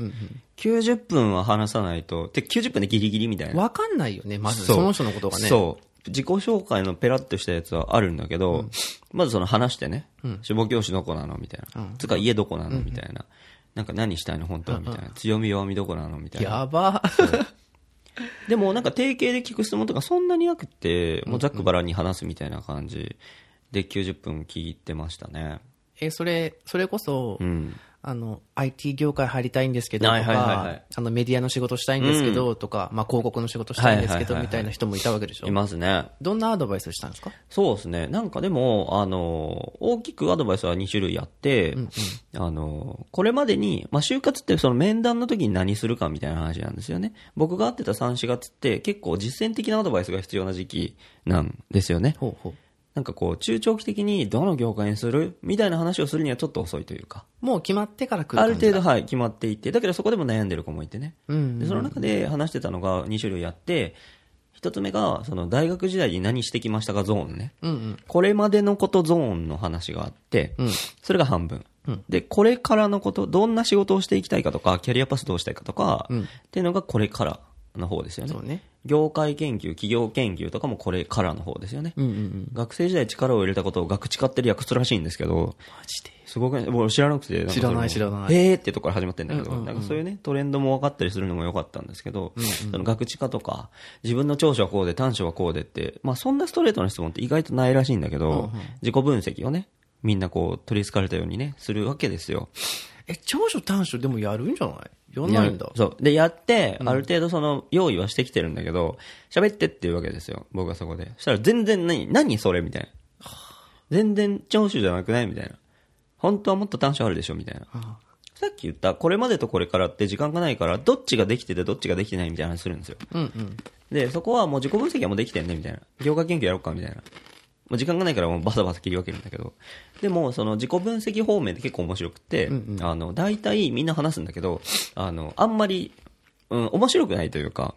90分は話さないと、で、90分でギリギリみたいな。わかんないよね、まずその人のことがね。そう。自己紹介のペラッとしたやつはあるんだけど、まずその話してね、志望教師どこなのみたいな。つか家どこなのみたいな。なんか何したいの本当はみたいな。強み弱みどこなのみたいな。やば。でもなんか定型で聞く質問とかそんなになくて、もうざっくばらんに話すみたいな感じで90分聞いてましたね。え、それ、それこそ、うん。あの、IT 業界入りたいんですけどとはいはいはいはいか、あの、メディアの仕事したいんですけどとか、まあ、広告の仕事したいんですけど、みたいな人もいたわけでしょ？い。ますね。どんなアドバイスしたんですか？そうですね。なんかでも、あの、大きくアドバイスは2種類あって、あの、これまでに、まあ、就活ってその面談の時に何するかみたいな話なんですよね。僕が会ってた3、4月って結構実践的なアドバイスが必要な時期なんですよね。ほうほう。なんかこう、中長期的にどの業界にするみたいな話をするにはちょっと遅いというか。もう決まってから来るある程度、はい、決まっていて、だけどそこでも悩んでる子もいてね。うんで、その中で話してたのが2種類あって、一つ目が、その大学時代に何してきましたかゾーンね。うんうん。これまでのことゾーンの話があって、うんそれが半分、で、これからのこと、どんな仕事をしていきたいかとか、キャリアパスどうしたいかとか、うんっていうのがこれからの方ですよね。そうね。業界研究、企業研究とかもこれからの方ですよね。うんうんうん。学生時代力を入れたことを学知化って略すらしいんですけど、マジで？すごくね、俺知らなくて知らない知らないへーってとこから始まってんだけど、うんうんうんなんかそういうね、トレンドも分かったりするのも良かったんですけど、その学知化とか、自分の長所はこうで短所はこうでって、まあそんなストレートな質問って意外とないらしいんだけど、自己分析をね、みんなこう取り憑かれたようにね、するわけですよ。え、長所短所でもやるんじゃない？やんないんだ。そう。で、やって、ある程度その、用意はしてきてるんだけど、喋ってっていうわけですよ。僕はそこで。そしたら全然何、何それみたいな。全然長所じゃなくないみたいな。本当はもっと短所あるでしょみたいな。さっき言った、これまでとこれからって時間がないから、どっちができててどっちができてないみたいな話するんですよ。うんうん。で、そこはもう自己分析はもうできてんね、みたいな。業界研究やろうか、みたいな。時間がないからもうバサバサ切り分けるんだけど。でも、その自己分析方面って結構面白くて、あの、大体みんな話すんだけど、あの、あんまり、うん、面白くないというか、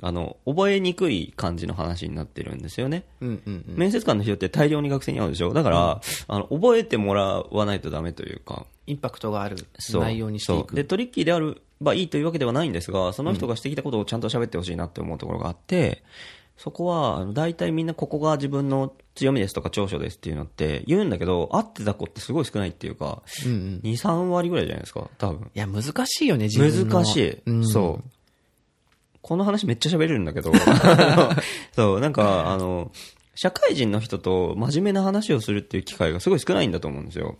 あの、覚えにくい感じの話になってるんですよね。うんうんうん。面接官の人って大量に学生に会うでしょ？だから、あの、覚えてもらわないとダメというか、インパクトがある内容にしていく。で、トリッキーであればいいというわけではないんですが、その人がしてきたことをちゃんと喋ってほしいなって思うところがあって、そこは、大体みんなここが自分の強みですとか長所ですっていうのって言うんだけど、合ってた子ってすごい少ないっていうか、うんうん。2、3割ぐらいじゃないですか、多分。いや、難しいよね、自分の。難しい。うん、そう。この話めっちゃ喋れるんだけど、そう、なんか、あの、社会人の人と真面目な話をするっていう機会がすごい少ないんだと思うんですよ。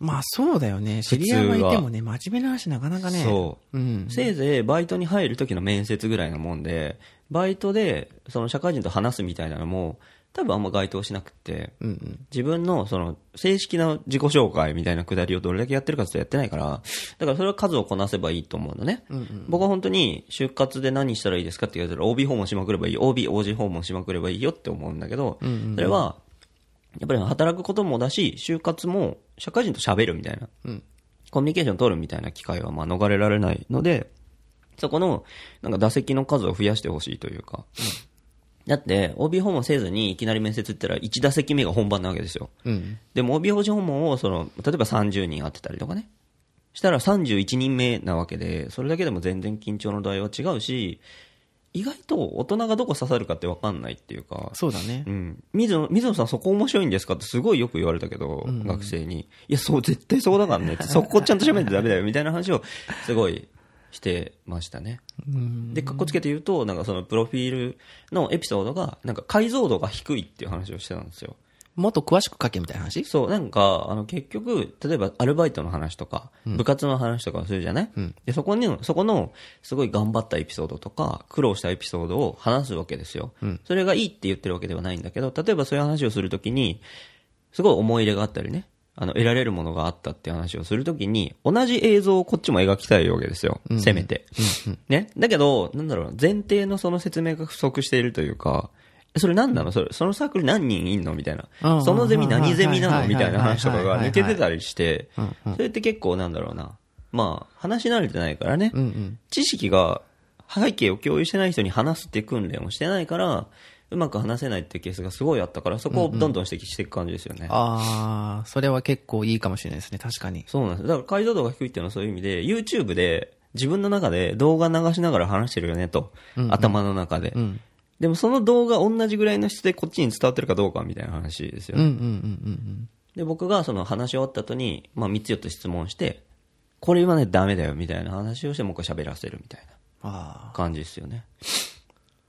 まあそうだよね。知り合いがいてもね、真面目な話なかなかね。。そううん。せいぜいバイトに入る時の面接ぐらいなもんで、バイトでその社会人と話すみたいなのも、多分あんま該当しなくて、うんうん。自分のその正式な自己紹介みたいなくだりをどれだけやってるかずっとやってないから、だからそれは数をこなせばいいと思うのね。僕は本当に就活で何したらいいですかって言われたら OB 訪問しまくればいい、OB、OG 訪問しまくればいいよって思うんだけど、それは、やっぱり働くこともだし、就活も社会人と喋るみたいな、うんコミュニケーション取るみたいな機会はまあ逃れられないので、そこの、なんか打席の数を増やしてほしいというか、だって、OB 訪問せずにいきなり面接行ったら1打席目が本番なわけですよ。うん。でも OB 訪問を、その、例えば30人会ってたりとかね。したら31人目なわけで、それだけでも全然緊張の度合いは違うし、意外と大人がどこ刺さるかって分かんないっていうか、そうだねう。ん。水野、水野さんそこ面白いんですかってすごいよく言われたけど、学生に。いや、そう、絶対そうだからね。そこちゃんと喋ってダメだよ、みたいな話を、すごいしてましたね。うん。で、かっこつけて言うと、なんかそのプロフィールのエピソードが、なんか解像度が低いっていう話をしてたんですよ。もっと詳しく書けみたいな話？そう、なんか、あの、結局、例えばアルバイトの話とか、部活の話とかをするじゃない、で、そこに、そこの、すごい頑張ったエピソードとか、苦労したエピソードを話すわけですよ。それがいいって言ってるわけではないんだけど、例えばそういう話をするときに、すごい思い入れがあったりね、あの、得られるものがあったっていう話をするときに、同じ映像をこっちも描きたいわけですよ。せめて。ね。だけど、なんだろうな、前提のその説明が不足しているというか、それ何なの？それ、そのサークル何人いんの？みたいなうん。そのゼミ何ゼミなの？みたいな話とかが抜けてたりして、それって結構なんだろうな。まあ、話し慣れてないからね。うんうん。知識が、背景を共有してない人に話すっていう訓練をしてないから、うまく話せないっていうケースがすごいあったから、そこをどんどん指摘していく感じですよね。ああ、それは結構いいかもしれないですね、確かに。そうなんです。だから解像度が低いっていうのはそういう意味で、YouTube で自分の中で動画流しながら話してるよねと、頭の中で、んでもその動画同じぐらいの質でこっちに伝わってるかどうかみたいな話ですよね。うんうんうんうんで、僕がその話し終わった後に、まあ3つ4つ質問して、これはね、ダメだよみたいな話をしてもう一回喋らせるみたいな感じですよね。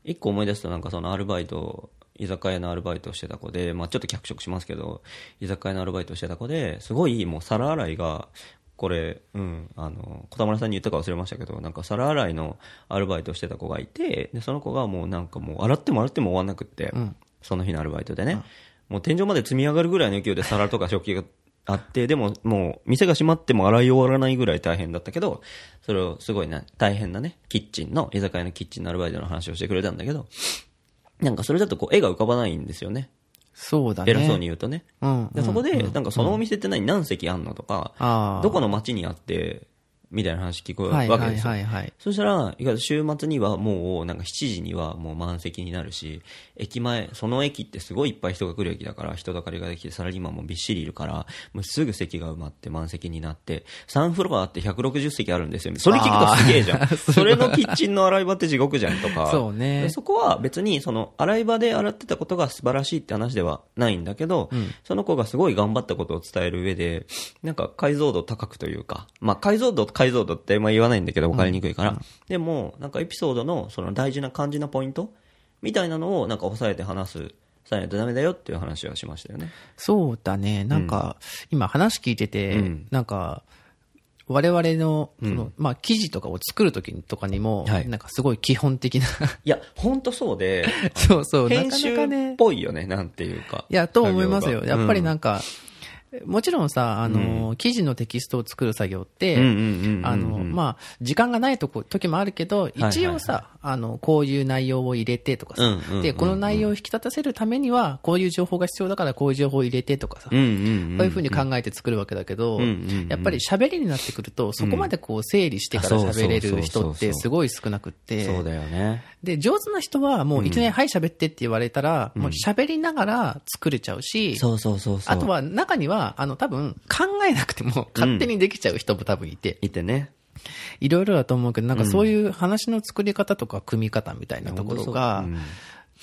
一個思い出すとなんかそのアルバイト、居酒屋のアルバイトをしてた子で、まあちょっと脚色しますけど、居酒屋のアルバイトをしてた子で、すごいもう皿洗いが、これ、うん、あの、小田村さんに言ったか忘れましたけど、なんか皿洗いのアルバイトをしてた子がいて、で、その子がもうなんかもう洗っても洗っても終わんなくって、その日のアルバイトでね、もう天井まで積み上がるぐらいの勢いで皿とか食器があって、でももう店が閉まっても洗い終わらないぐらい大変だったけど、それをすごいな、大変なね、キッチンの、居酒屋のキッチンのアルバイトの話をしてくれたんだけど、なんかそれだとこう絵が浮かばないんですよね。そうだね。偉そうに言うとね。うん。でそこで、なんかそのお店って何、何席あんのとか。どこの町にあって、みたいな話聞くわけですよ。はいはい。そしたら、週末にはもう、なんか7時にはもう満席になるし、駅前、その駅ってすごいいっぱい人が来る駅だから、人だかりができて、サラリーマンもびっしりいるから、もうすぐ席が埋まって満席になって、3フロアあって160席あるんですよ。それ聞くとすげえじゃん。それのキッチンの洗い場って地獄じゃんとか。そうねでそこは別に、その、洗い場で洗ってたことが素晴らしいって話ではないんだけど、その子がすごい頑張ったことを伝える上で、なんか解像度高くというか、まあ解像度解像度ってまあ言わないんだけど分かりにくいから、でも、なんかエピソードのその大事な肝心なポイントみたいなのをなんか押さえて話す、さないとダメだよっていう話はしましたよね。そうだね。なんか、今話聞いてて、うん。なんか、我々の、その、まあ、記事とかを作るときとかにも、はい。なんかすごい基本的な、いや、ほんとそうで、そうそう、なか編集っなかね、ぽいよね、なんていうか。いや、と思いますよ。やっぱりなんか、もちろんさ、あの、記事のテキストを作る作業って、うんうんうんうんうんあの、まあ、時間がないとこ、時もあるけど、いはい一応さ、あの、こういう内容を入れてとかさ、うんうんうんうんで、この内容を引き立たせるためには、こういう情報が必要だからこういう情報を入れてとかさ、うんうんうんこういうふうに考えて作るわけだけど、うんうんうんやっぱり喋りになってくると、そこまでこう整理してから喋れる人ってすごい少なくって、そうだよね。で、上手な人はもういきなり、はい、喋ってって言われたら、もう喋りながら作れちゃうし、そうそうそうそう。あとは中には、あの、多分考えなくても勝手にできちゃう人も多分いて、いてね。いろいろだと思うけど、なんかそういう話の作り方とか組み方みたいなところが、うん。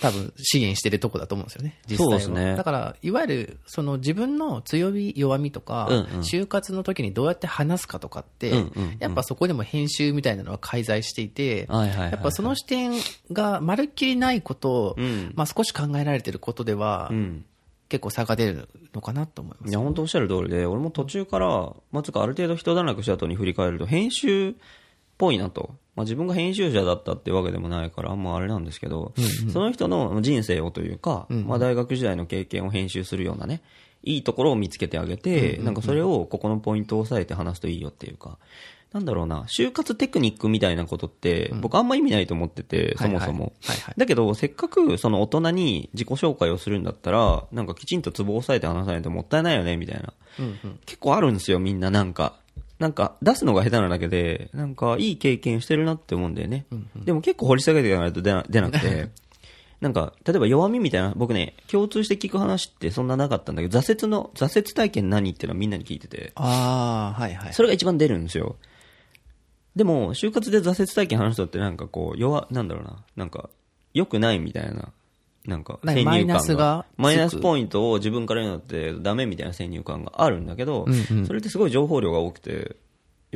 多分資源してるとこだと思うんですよね、実際は。そうですね。だから、いわゆる、その自分の強み、弱みとか、うんうん。就活の時にどうやって話すかとかって、うんうんうん。やっぱそこでも編集みたいなのは介在していて、はいはいはいはい。やっぱその視点がまるっきりないことを、うん。まあ少し考えられてることでは、うん。結構差が出るのかなと思います。いや、本当おっしゃる通りで、俺も途中から、まずかある程度一段落した後に振り返ると、編集っぽいなと。まあ自分が編集者だったってわけでもないから、あんまあれなんですけど、その人の人生をというか、まあ大学時代の経験を編集するようなね、いいところを見つけてあげて、なんかそれをここのポイントを押さえて話すといいよっていうか、なんだろうな、就活テクニックみたいなことって、僕あんま意味ないと思ってて、そもそも。だけど、せっかくその大人に自己紹介をするんだったら、なんかきちんとツボを押さえて話さないともったいないよね、みたいな。結構あるんですよ、みんななんか。なんか、出すのが下手なだけで、なんか、いい経験してるなって思うんだよね。でも結構掘り下げていかないと出な出なくて、なんか、例えば弱みみたいな、僕ね、共通して聞く話ってそんななかったんだけど、挫折の、挫折体験何っていうのはみんなに聞いてて、ああ、はいはい。それが一番出るんですよ。でも、就活で挫折体験話す人ってなんかこう、弱、なんだろうな、なんか、良くないみたいな、なんか、何先入観マイナスがマイナスポイントを自分から言うのってダメみたいな先入観があるんだけど、うんうん。それってすごい情報量が多くて、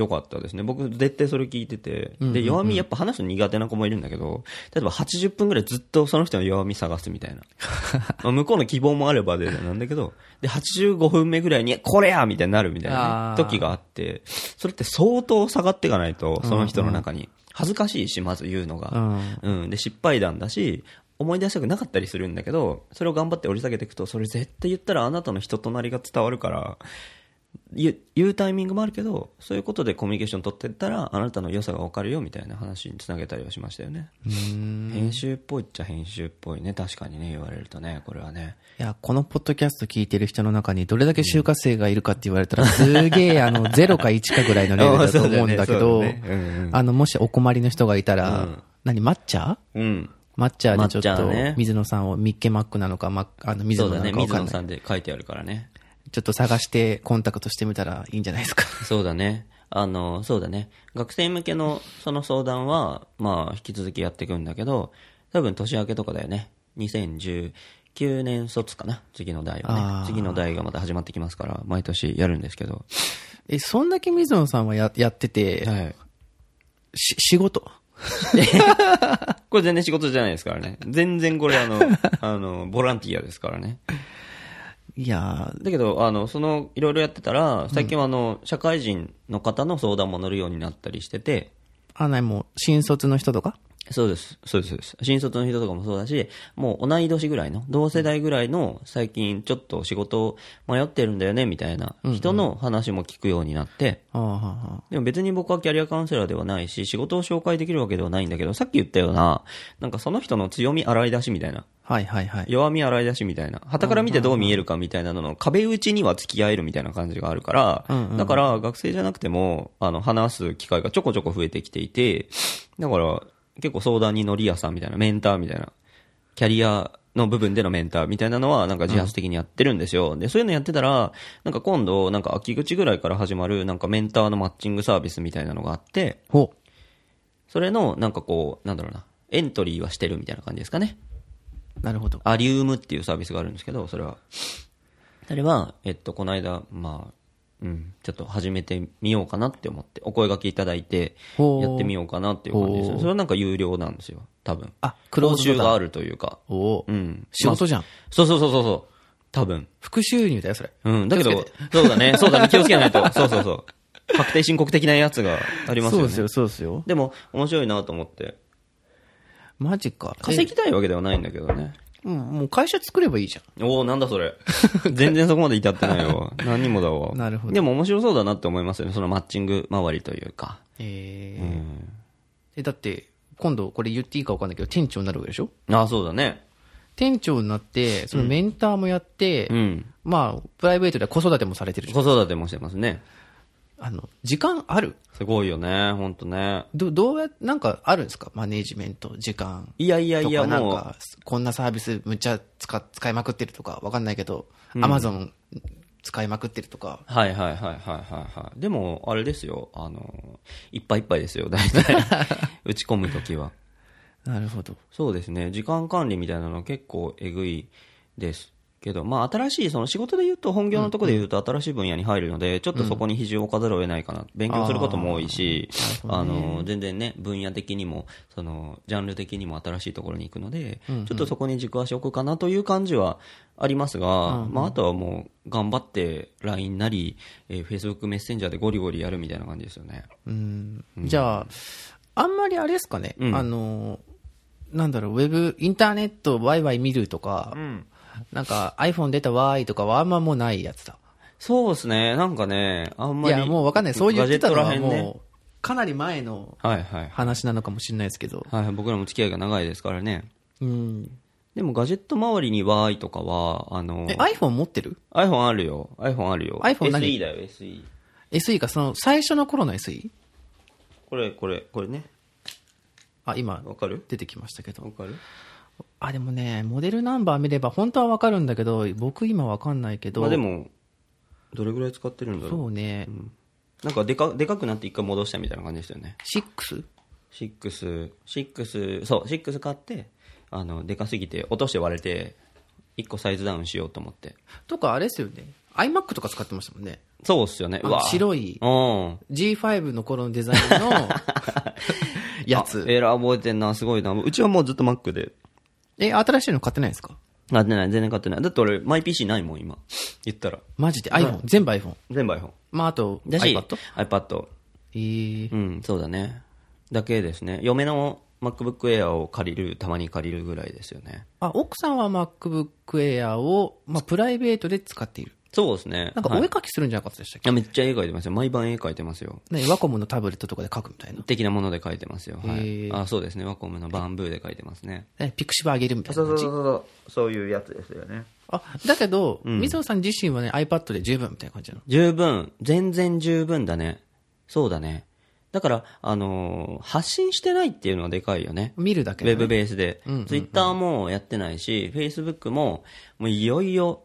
良かったですね。僕、絶対それ聞いてて。で、弱みやっぱ話すの苦手な子もいるんだけど、例えば80分ぐらいずっとその人の弱み探すみたいな。まあ向こうの希望もあればでなんだけど、で、85分目ぐらいに、これやみたいになるみたいな、時があって、それって相当下がっていかないと、その人の中に。恥ずかしいし、まず言うのが。うん。で、失敗談だし、思い出したくなかったりするんだけど、それを頑張って折り下げていくと、それ絶対言ったらあなたの人となりが伝わるから、言うタイミングもあるけど、そういうことでコミュニケーション取ってったら、あなたの良さが分かるよみたいな話につなげたりはしましたよね。編集っぽいっちゃ編集っぽいね。確かにね、言われるとね、これはね。いや、このポッドキャスト聞いてる人の中にどれだけ就活生がいるかって言われたら、すげえ、あの、0か1かぐらいのレベルだと 思うんだけどあの、もしお困りの人がいたらうん、何、抹茶？うん。抹茶でちょっと水野さんをミッケマックなのか、ま、あの、水野なのかわかんない。んで書いてあるからね。ちょっと探してコンタクトしてみたらいいんじゃないですか。そうだね。あの、そうだね。学生向けのその相談は、まあ、引き続きやっていくんだけど、多分年明けとかだよね。2019年卒かな。次の代はね。次の代がまた始まってきますから、毎年やるんですけど。え、そんだけ水野さんはややってて、はい。し仕事？これ全然仕事じゃないですからね。全然これあの、あの、ボランティアですからね。いやー。だけど、あの、その、いろいろやってたら、最近はあの、社会人の方の相談も乗るようになったりしてて、あ、なにもう、新卒の人とか？そうです。そうです。そうです新卒の人とかもそうだし、もう同い年ぐらいの、同世代ぐらいの、最近ちょっと仕事迷ってるんだよね、みたいな人の話も聞くようになって。でも別に僕はキャリアカウンセラーではないし、仕事を紹介できるわけではないんだけど、さっき言ったような、なんかその人の強み洗い出しみたいな、はいはいはい。弱み洗い出しみたいな、旗から見てどう見えるかみたいなのの壁打ちには付き合えるみたいな感じがあるから、だから学生じゃなくても、あの、話す機会がちょこちょこ増えてきていて、だから結構相談に乗り屋さんみたいな、メンターみたいな、キャリアの部分でのメンターみたいなのはなんか自発的にやってるんですよ。で、そういうのやってたら、なんか今度、なんか秋口ぐらいから始まるなんかメンターのマッチングサービスみたいなのがあって、ほそれのなんかこう、なんだろうな、エントリーはしてるみたいな感じですかね。う。なるほど。アリウムっていうサービスがあるんですけど、それは。それは、えっと、この間、まあ、うん、ちょっと始めてみようかなって思って、お声掛けいただいて、やってみようかなっていう感じですそれはなんか有料なんですよ、多分。あ、クロー報ズがあるというか。おおう。ん。仕事じゃん。まあそうそうそうそうそう。多分。副収入だよ、それ。うん。だけどそうだね、そうだね、気をつけないと。そうそうそう。確定申告的なやつがありますよね。そうですよ、そうですよ。でも、面白いなと思って。マジか。稼ぎたいわけではないんだけどね。えうん、もう会社作ればいいじゃん。おおなんだそれ。全然そこまで至ってないわ。何にもだわ。なるほどでも面白そうだなって思いますよね。そのマッチング周りというか。えーうん。え、だって、今度これ言っていいか分かんないけど、店長になるわけでしょ？ああ、そうだね。店長になって、そのメンターもやって、うん。まあ、プライベートでは子育てもされてるじゃん。子育てもしてますね。あの、時間ある？すごいよね。ほんとね。ど、どうや、なんかあるんですか？マネージメント、時間。いやいやいや、なん。か、こんなサービスむっちゃ使、使いまくってるとか、わかんないけど、アマゾン使いまくってるとか、はいはいはいはいはいはい。でも、あれですよ。あの、いっぱいいっぱいですよ。大体。打ち込むときは。なるほど。そうですね。時間管理みたいなの結構えぐいです。けど、まあ、新しい、その仕事で言うと、本業のところで言うと、新しい分野に入るので、ちょっとそこに比重を置かざるを得ないかな。勉強することも多いし、あの、全然ね、分野的にも、その、ジャンル的にも新しいところに行くので、ちょっとそこに軸足を置くかなという感じはありますが、まあ、あとはもう、頑張って LINE なり、えー Facebook メッセンジャーでゴリゴリやるみたいな感じですよね。うん。じゃあ、あんまりあれですかね、うん。あの、なんだろう、ウェブ、インターネットワイワイ見るとか、なんか iPhone 出たわーいとかはあんまもうないやつだ。そうですね。なんかね、あんまり。いや、もうわかんない。そう言ってたのはもう、かなり前のはいはい。話なのかもしれないですけど。はいはい、僕らも付き合いが長いですからね。うん。でもガジェット周りにわーいとかは、あのえ、、iPhone 持ってる？iPhone あるよ。iPhone あるよ。iPhone 何？SE だよ、SE。?SE か、その、最初の頃の SE? これ、これ、これね。あ、今、わかる？出てきましたけどわ。かる？あ、でもね、モデルナンバー見れば本当はわかるんだけど、僕今わかんないけど。まあでも、どれぐらい使ってるんだろう。そうね、なんかでか、でかくなって一回戻したみたいな感じですよね。6? 6、6、そう、6買って、あの、でかすぎて、落として割れて、一個サイズダウンしようと思って。とかあれですよね。iMac とか使ってましたもんね。そうっすよね。うわ白いうん。G5 の頃のデザインの やつあ。エラー覚えてんな、すごいな。うちはもうずっと Mac で。え、新しいの買ってないですか？買ってない、全然買ってない。だって俺、マイ PC ないもん、今。言ったら。マジで？iPhone、全部 iPhone？全部 iPhone。まあ、あとだし、iPad? iPad。えー、うん、そうだね。だけですね。嫁の MacBook Air を借りる、たまに借りるぐらいですよね。あ、奥さんは MacBook Air を、まあ、プライベートで使っている。そうですね。なんかおはい絵描きするんじゃなかったでしたっけ、いやめっちゃ絵描いてますよ。毎晩絵描いてますよ。ね、ワコムのタブレットとかで描くみたいな。的なもので描いてますよ。はへい。ーあ、そうですね。ワコムのバンブーで描いてますね。ねピクシブ上げるみたいな感じ。そう。そういうやつですよね。あ、だけど、水野さん自身はね、iPad で十分みたいな感じなの？十分。全然十分だね。そうだね。だから、あのー発信してないっていうのはでかいよね。見るだけウェブ。ベースで。ツイッターもやってないし、フェイスブックも、もういよいよ、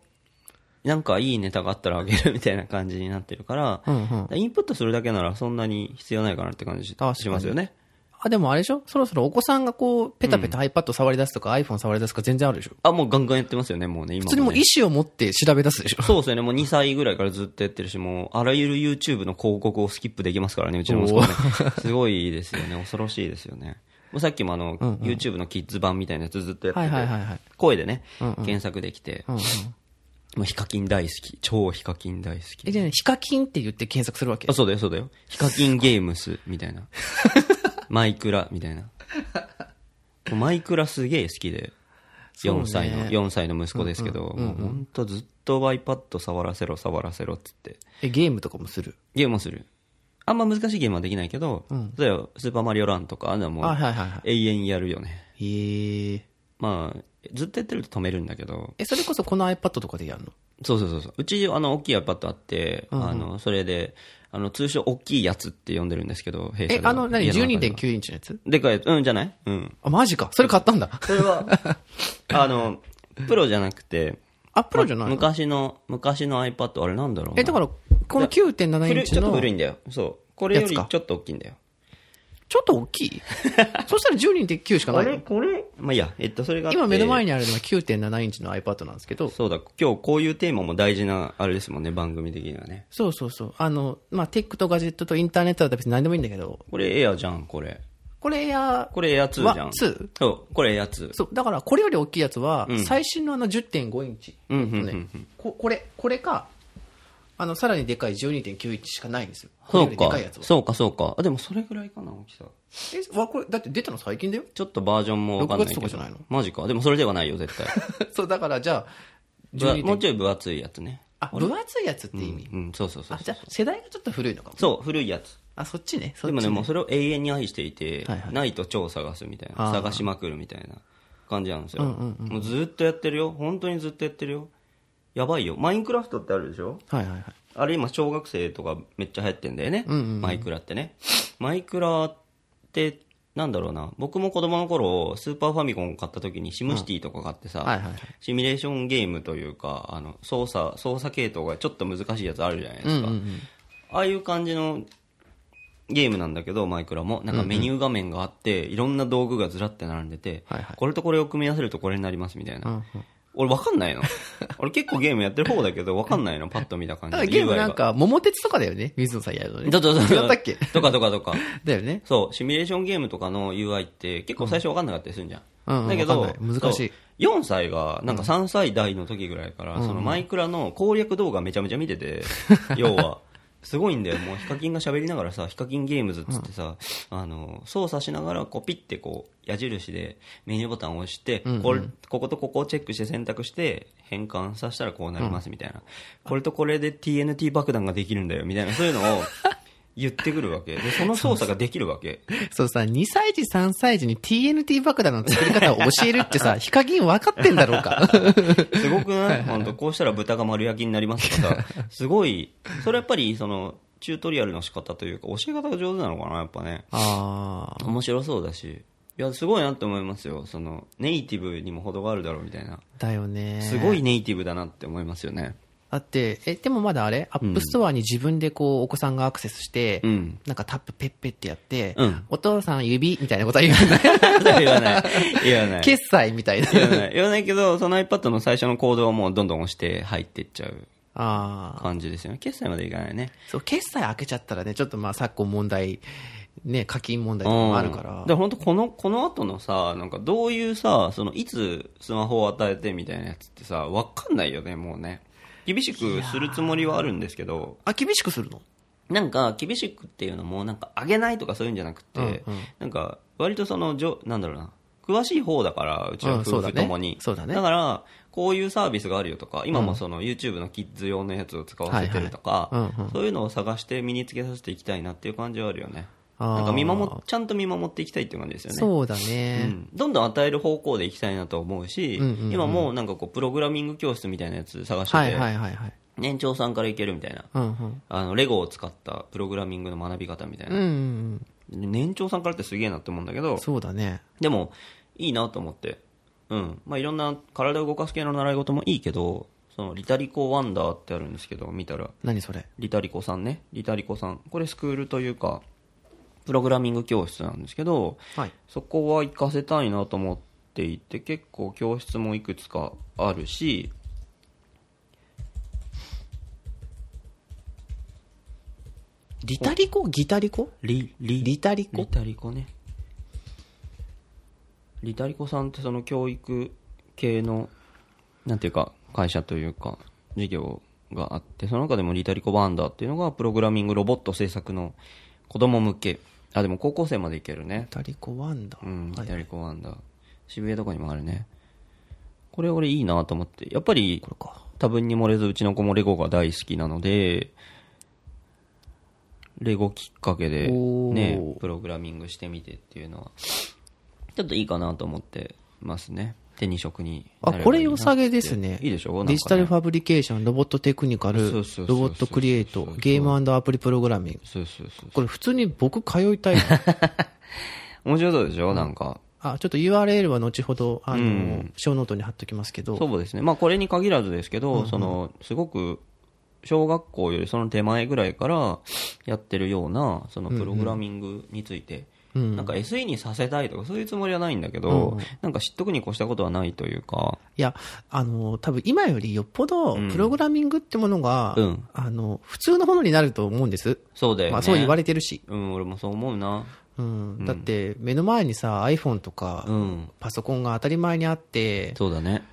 なんかいいネタがあったらあげるみたいな感じになってるから、うんうん。インプットするだけならそんなに必要ないかなって感じしますよね。あ、でもあれでしょ？そろそろお子さんがこう、ペタペタ iPad 触り出すとか、iPhone 触り出すとか全然あるでしょ？あ、もうガンガンやってますよね、もうね、今も、普通にもうね。意思を持って調べ出すでしょ？そうですよね、もう2歳ぐらいからずっとやってるし、もうあらゆる YouTube の広告をスキップできますからね、うちの息子はね。すごいですよね、恐ろしいですよね。もうさっきもあの、YouTube のキッズ版みたいなやつずっとやってて。声でね、うんうん検索できて、うんうん。もうヒカキン大好き、超ヒカキン大好きえ、。じゃあね、ヒカキンって言って検索するわけ？あ、そうだよ、そうだよ。ヒカキンゲームス、みたいな。マイクラ、みたいな。マイクラすげえ好きで、そうね4歳の、4歳の息子ですけど、もうほんとずっと iPad 触らせろ、触らせろっつって。え、ゲームとかもする？ゲームもする。あんま難しいゲームはできないけど、例えばスーパーマリオランとか、あんなもう永遠にやるよね。い。へえ。まあ、ずっとやってると止めるんだけど、え、それこそこの iPad とかでやるの？そうそうそうそう。うち、あの、大きい iPad あって、あの、それで、あの、通称大きいやつって呼んでるんですけど、弊社え、あの、何？家中では ?12.9 インチのやつ？でかいやつ、うん、じゃない？うん。あ、マジか。それ買ったんだ。それは、あの、プロじゃなくて、あ、プロじゃないの？昔の、昔の iPad、あれなんだろうな。え、だから、この9.7インチの、古いちょっと古いんだよ。そう。これよりちょっと大きいんだよ。ちょっと大きい？そしたら12.9しかないの？これ？まあいいや、えっと、それがあって。今目の前にあるのは9.7インチの iPad なんですけど、そうだ、今日こういうテーマも大事な、あれですもんね、番組的にはね。そうそうそう。あの、まあ、テックとガジェットとインターネットだったら別に何でもいいんだけど、これエアじゃん、これ。これや、これエア2じゃん。わ 2? そう、これエア2。そう、だからこれより大きいやつは、最新のあの10.5インチ。うんうんうんうんこれ、これか、あの、さらにでかい12.9インチしかないんですよ。そうかりでかいやつ。は。そうか、そうか。あ、でもそれぐらいかな、大きさ。え、わ、これ、だって出たの最近だよ。ちょっとバージョンもわかんないけど。6月とかじゃないの？マジか。でもそれではないよ、絶対。そう、だからじゃあ、ぶわ12.9もうちょい分厚いやつね。あ、分厚いやつって意味？うん、そうそうそうあ、。じゃあ、世代がちょっと古いのかも。そう、古いやつ。あ、そっちね。そっち、ね。でもね、もうそれを永遠に愛していて、はいはいないと超探すみたいな。探しまくるみたいな感じなんですよ。もうずっとやってるよ。本当にずっとやってるよ。やばいよ。マインクラフトってあるでしょ？はいはいはい。あれ今小学生とかめっちゃ流行ってんだよね。マイクラってね。マイクラって、なんだろうな。僕も子供の頃、スーパーファミコン買った時にシムシティとか買ってさ、はいはいはいシミュレーションゲームというか、あの、操作、操作系統がちょっと難しいやつあるじゃないですか。ああいう感じのゲームなんだけど、マイクラも。なんかメニュー画面があって、いろんな道具がずらって並んでて、はいはいこれとこれを組み合わせるとこれになりますみたいな。うんうん俺わかんないの。俺結構ゲームやってる方だけど、わかんないの、パッと見た感じゲームなんか、桃鉄とかだよね。水野さんやるのね。だだだだ違ったっけ？とかとかとか。だよね。そう、シミュレーションゲームとかの UI って結構最初わかんなかったりするんじゃん。うんうんだけど、難しいそう。4歳が、なんか3歳代の時ぐらいから、そのマイクラの攻略動画めちゃめちゃ見てて、要は。すごいんだよ。もうヒカキンが喋りながらさ、ヒカキンゲームズっつってさ、あの、操作しながら、こう、ピッてこう、矢印でメニューボタンを押して、これ、こことここをチェックして選択して、変換させたらこうなりますみたいな。これとこれで TNT 爆弾ができるんだよ、みたいな、そういうのを言ってくるわけ。で、その操作ができるわけ。そうさ、2歳児、3歳児に TNT 爆弾の作り方を教えるってさ、ヒカキン分かってんだろうか。すごくない？本当こうしたら豚が丸焼きになりますとかさ、すごい、それやっぱりその、チュートリアルの仕方というか、教え方が上手なのかな、やっぱね。あー。面白そうだし。いや、すごいなって思いますよ。その、ネイティブにも程があるだろうみたいな。だよね。すごい。ネイティブだなって思いますよね。だって、え、でもまだあれ？ App Store に自分でこう、お子さんがアクセスして、うん。なんかタップペッペってやって、うんお父さん指みたいなことは言わない。言わない。言わない。決済みたいな。言わない。言わないけど、その iPad の最初のコードはもうどんどん押して入っていっちゃうああ。感じですよね。決済までいかないね。そう、決済開けちゃったらね、ちょっとまあ昨今問題、ね、課金問題とかもあるから。で、本当この、この後のさ、なんかどういうさ、その、いつスマホを与えてみたいなやつってさ、わかんないよね、もうね。厳しくするつもりはあるんですけど、あ、厳しくするの？なんか、厳しくっていうのも、なんか、あげないとかそういうんじゃなくて、うんうん。なんか、割とその、じょなんだろうな、詳しい方だから、うちは夫うんそうだね。婦ともに。そうだね。から、こういうサービスがあるよとか、今もその YouTube のキッズ用のやつを使わせてるとかそういうのを探して身につけさせていきたいなっていう感じはあるよね。なんか見守っ、ちゃんと見守っていきたいっていう感じですよね。そうだうね。ん、どんどん与える方向でいきたいなと思うし、うんうんうん今もうなんかこうプログラミング教室みたいなやつ探してて、はいはいはいはい。年長さんからいけるみたいなうんうん。あのレゴを使ったプログラミングの学び方みたいうんうな、んで年長さんからってすげえなって思うんだけどうん。そうだね。でもいいなと思って、うんまあ、いろんな体を動かす系の習い事もいいけどそのリタリコワンダーってあるんですけど見たら何それ？リタリコさんねリタリコさんこれスクールというかプログラミング教室なんですけど、はい。そこは行かせたいなと思っていて結構教室もいくつかあるしリタリコ？ギタリコ？リリ。リタリコ？リタリコね。リタリコさんってその教育系のなんていうか会社というか事業があってその中でもリタリコバンダーっていうのがプログラミングロボット制作の子供向けあでも高校生までいけるねリタリコワンダー。うん、はいリタリコワンダー渋谷とかにもあるね。これ俺いいなと思って。やっぱり。多分に漏れずうちの子もレゴが大好きなので、レゴきっかけでね、プログラミングしてみてっていうのは、ちょっといいかなと思ってますね。手に職にあ、これ良さげですね。いいでしょ？ねデジタルファブリケーション、ロボットテクニカル、ロボットクリエイト、ゲームアプリプログラミング。そうそうそう。これ普通に僕通いたい。面白そうでしょ？なんか。あ、ちょっと URL は後ほど、あの、うん小ノートに貼っときますけど。そうですね。まあこれに限らずですけど、その、すごく、小学校よりその手前ぐらいからやってるような、そのプログラミングについて、うんなんか SE にさせたいとかそういうつもりはないんだけど、なんか知っとくに越したことはないというか、いや、あの、多分今よりよっぽど、プログラミングってものが、うんあの、普通のものになると思うんです。そうだよね。まあそう言われれてるし。うん、俺もそう思うな。うん。だって、目の前にさ、iPhone とか、うん。パソコンが当たり前にあって、そうだね。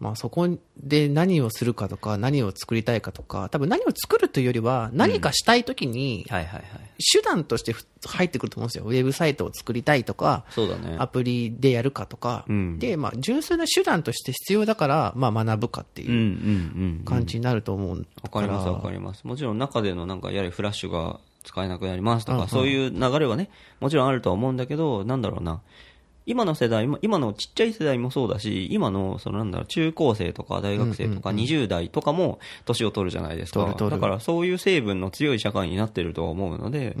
まあそこで何をするかとか、何を作りたいかとか、多分何を作るというよりは、何かしたいときに。手段としてふ入ってくると思うんですよ。ウェブサイトを作りたいとか、そうだね。アプリでやるかとか、うんで、まあ、純粋な手段として必要だから、まあ、学ぶかっていううん。感じになると思うわかりますわかります。もちろん中でのなんかやれフラッシュが使えなくなりますとか、そういう流れはね、もちろんあるとは思うんだけど、なんだろうな。今の世代も、今のちっちゃい世代もそうだし、今の、そのなんだろう、中高生とか大学生とか20代とかも年を取るじゃないですか。取る取るだからそういう成分の強い社会になってるとは思うので、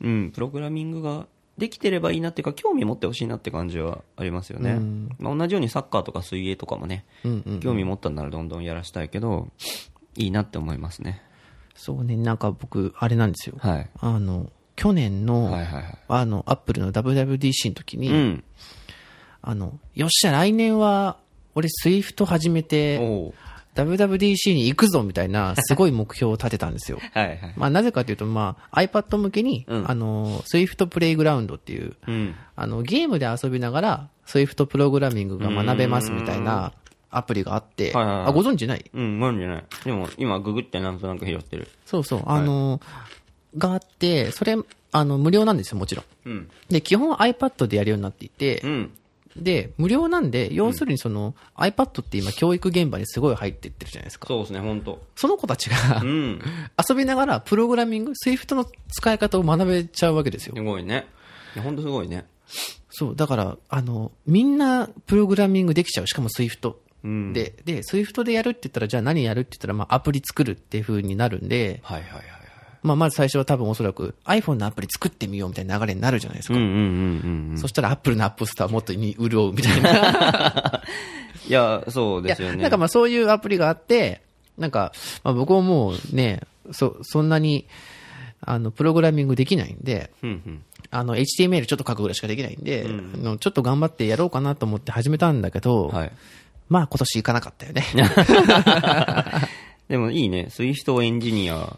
うん、プログラミングができてればいいなっていうか、興味持ってほしいなって感じはありますよね。まあ、同じようにサッカーとか水泳とかもね、うんうん。興味持ったんならどんどんやらしたいけど、いいなって思いますね。そうね、なんか僕、あれなんですよ。はい。あの、去年の、はいはいはい。あの、アップルの WWDC の時に、うん。あの、よっしゃ、来年は、俺、 Swift 始めて、WWDC に行くぞみたいな、すごい目標を立てたんですよ。はいはい。まあ、なぜかというと、まあ、iPad 向けに、うんあの、 Swift Playground っていう、うん。あの、ゲームで遊びながら、 Swift プログラミングが学べますみたいなアプリがあって、はいはいはいあ、ご存知ない？うん、なんじゃない。でも、今、ググってなんとなく拾ってる。そうそう、あの、があって、それ、あの、無料なんですよ、もちろん。うん。で、基本 iPad でやるようになっていてう、ん。で、無料なんで、要するにその、iPad って今教育現場にすごい入っていってるじゃないですか。そうですね、ほんと。その子たちがう、ん。遊びながらプログラミング、Swift の使い方を学べちゃうわけですよす。ごいね。いや、ほんとすごいね。そう、だから、あの、みんなプログラミングできちゃう。しかも Swift。うん。で、で、Swift でやるって言ったら、じゃあ何やるって言ったら、まあ、アプリ作るっていう風になるんで、はいはいはいはい。まあ、まず最初は多分おそらく iPhone のアプリ作ってみようみたいな流れになるじゃないですか。うんうんうんうんうん。そしたら Apple の App Store もっとに潤うみたいな。いや、そうですよね。なんかまあそういうアプリがあって、なんか、まあ僕はもうね、そ、そんなに、あの、プログラミングできないんで、うんうん。あの、HTML ちょっと書くぐらいしかできないんで、あのちょっと頑張ってやろうかなと思って始めたんだけど、はい。まあ今年行かなかったよね。でもいいね。 Swift エンジニア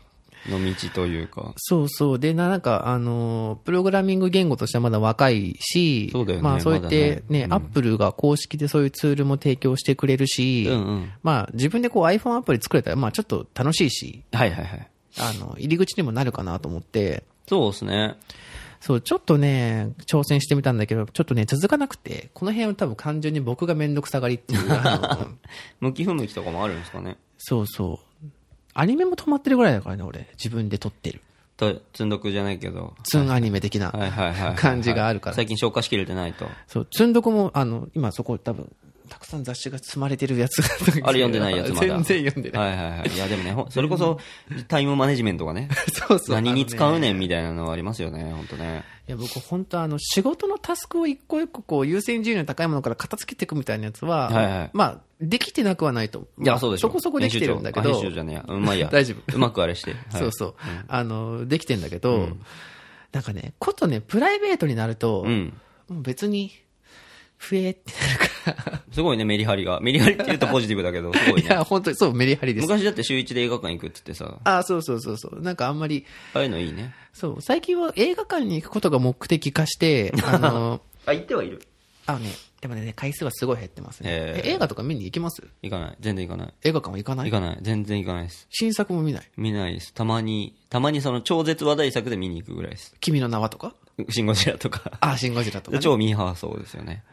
の道というか。そうそう。で、ななんか、あの、プログラミング言語としてはまだ若いし、そうだよねまあそうやってね、アップルが公式でそういうツールも提供してくれるし、うんうん。まあ自分でこう iPhone アプリ作れたら、まあちょっと楽しいし、はいはいはい。あの、入り口にもなるかなと思って、そうですね。そう、ちょっとね、挑戦してみたんだけど、ちょっとね、続かなくて、この辺は多分単純に僕がめんどくさがりっていう、向き不向きとかもあるんですかね。そうそう。アニメも止まってるぐらいだからね、俺。自分で撮ってる。と、積んどくじゃないけど。ツンアニメ的な。感じがあるから。最近消化しきれてないと。そう、積んどこも、あの、今そこ多分、たくさん雑誌が積まれてるやつがあれ読んでないやつまだ。全然読んでない。はいはいはい。いやでもね、ほそれこそタイムマネジメントがね、そうそう。何に使うねんみみたいなのはありますよね、本当ね。いや、僕本当あの、仕事のタスクを一個一個こう、優先順位の高いものから片付けていくみたいなやつは、はいはいまあ、できてなくはないと。いや、まあそうでしょ。そこそこできてるんだけど。編集じゃねえや。うん、まあいいや。大丈夫うまくあれして。はい そうそう。あの、できてんだけど、なんかね、ことね、プライベートになると、うん。もう別に、増えってなるから。すごいね、メリハリが。メリハリって言うとポジティブだけど、すごいね。いや、本当にそう、メリハリです。昔だって週一で映画館行くって言ってさ、あそうそうそうそう。なんかあんまり、ああいうのいいね。そう、最近は映画館に行くことが目的化して、あの、あ、行ってはいる。あのね、でもね、回数はすごい減ってますね。へーえ映画とか見に行きます？行かない。全然行かない。映画館は行かない？行かない。全然行かないです。新作も見ない？見ないです。たまに、たまにその超絶話題作で見に行くぐらいです。君の名はとか？シンゴジラとか。あ、シン・ゴジラとか、ね。超ミーハーそうですよね。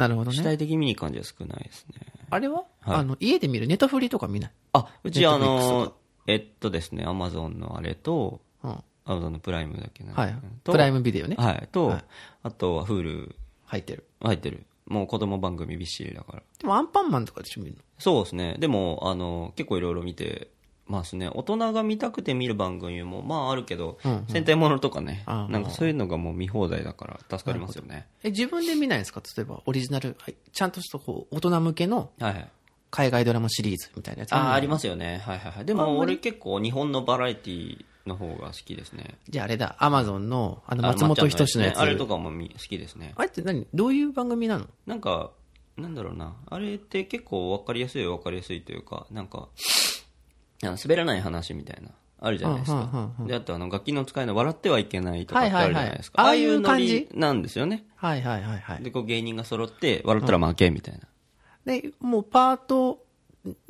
なるほどね。主体的に見に行く感じは少ないですね。あれは、はいあの、家で見るネタフリとか見ないあ、うちあの、えっとですね、アマゾンのあれと、うん。アマゾンのプライムだっけな。はい。とプライムビデオね。はい。と、はいあとは Hulu 入ってる。入ってる。もう子供番組びっしりだから。でもアンパンマンとかでしょ見るの？そうですね。でも、あの、結構いろいろ見てますね。大人が見たくて見る番組も、まああるけど、うんうん戦隊ものとかね、なんかそういうのがもう見放題だから助かりますよね。え、自分で見ないんですか？例えば、オリジナル、はいちゃんとしたこう、大人向けの。海外ドラマシリーズみたいなやつ。ああ、ありますすよね。はいはいはい。でも俺結構日本のバラエティの方が好きですね。じゃああれだ、アマゾンの、あの、あ松本人志のやつ。あれとかもみ好きですね。あれって何？どういう番組なの？なんか、なんだろうな。あれって結構分かりやすい分かりやすいというか、なんか、滑らない話みたいな。あるじゃないですかう。んで、あとあの、楽器の使いの笑ってはいけないとかってあるじゃないですか。ああいうノああいうリなんですよね。はいはいはいはい。で、こう芸人が揃って、笑ったら負けみたいな。で、もうパート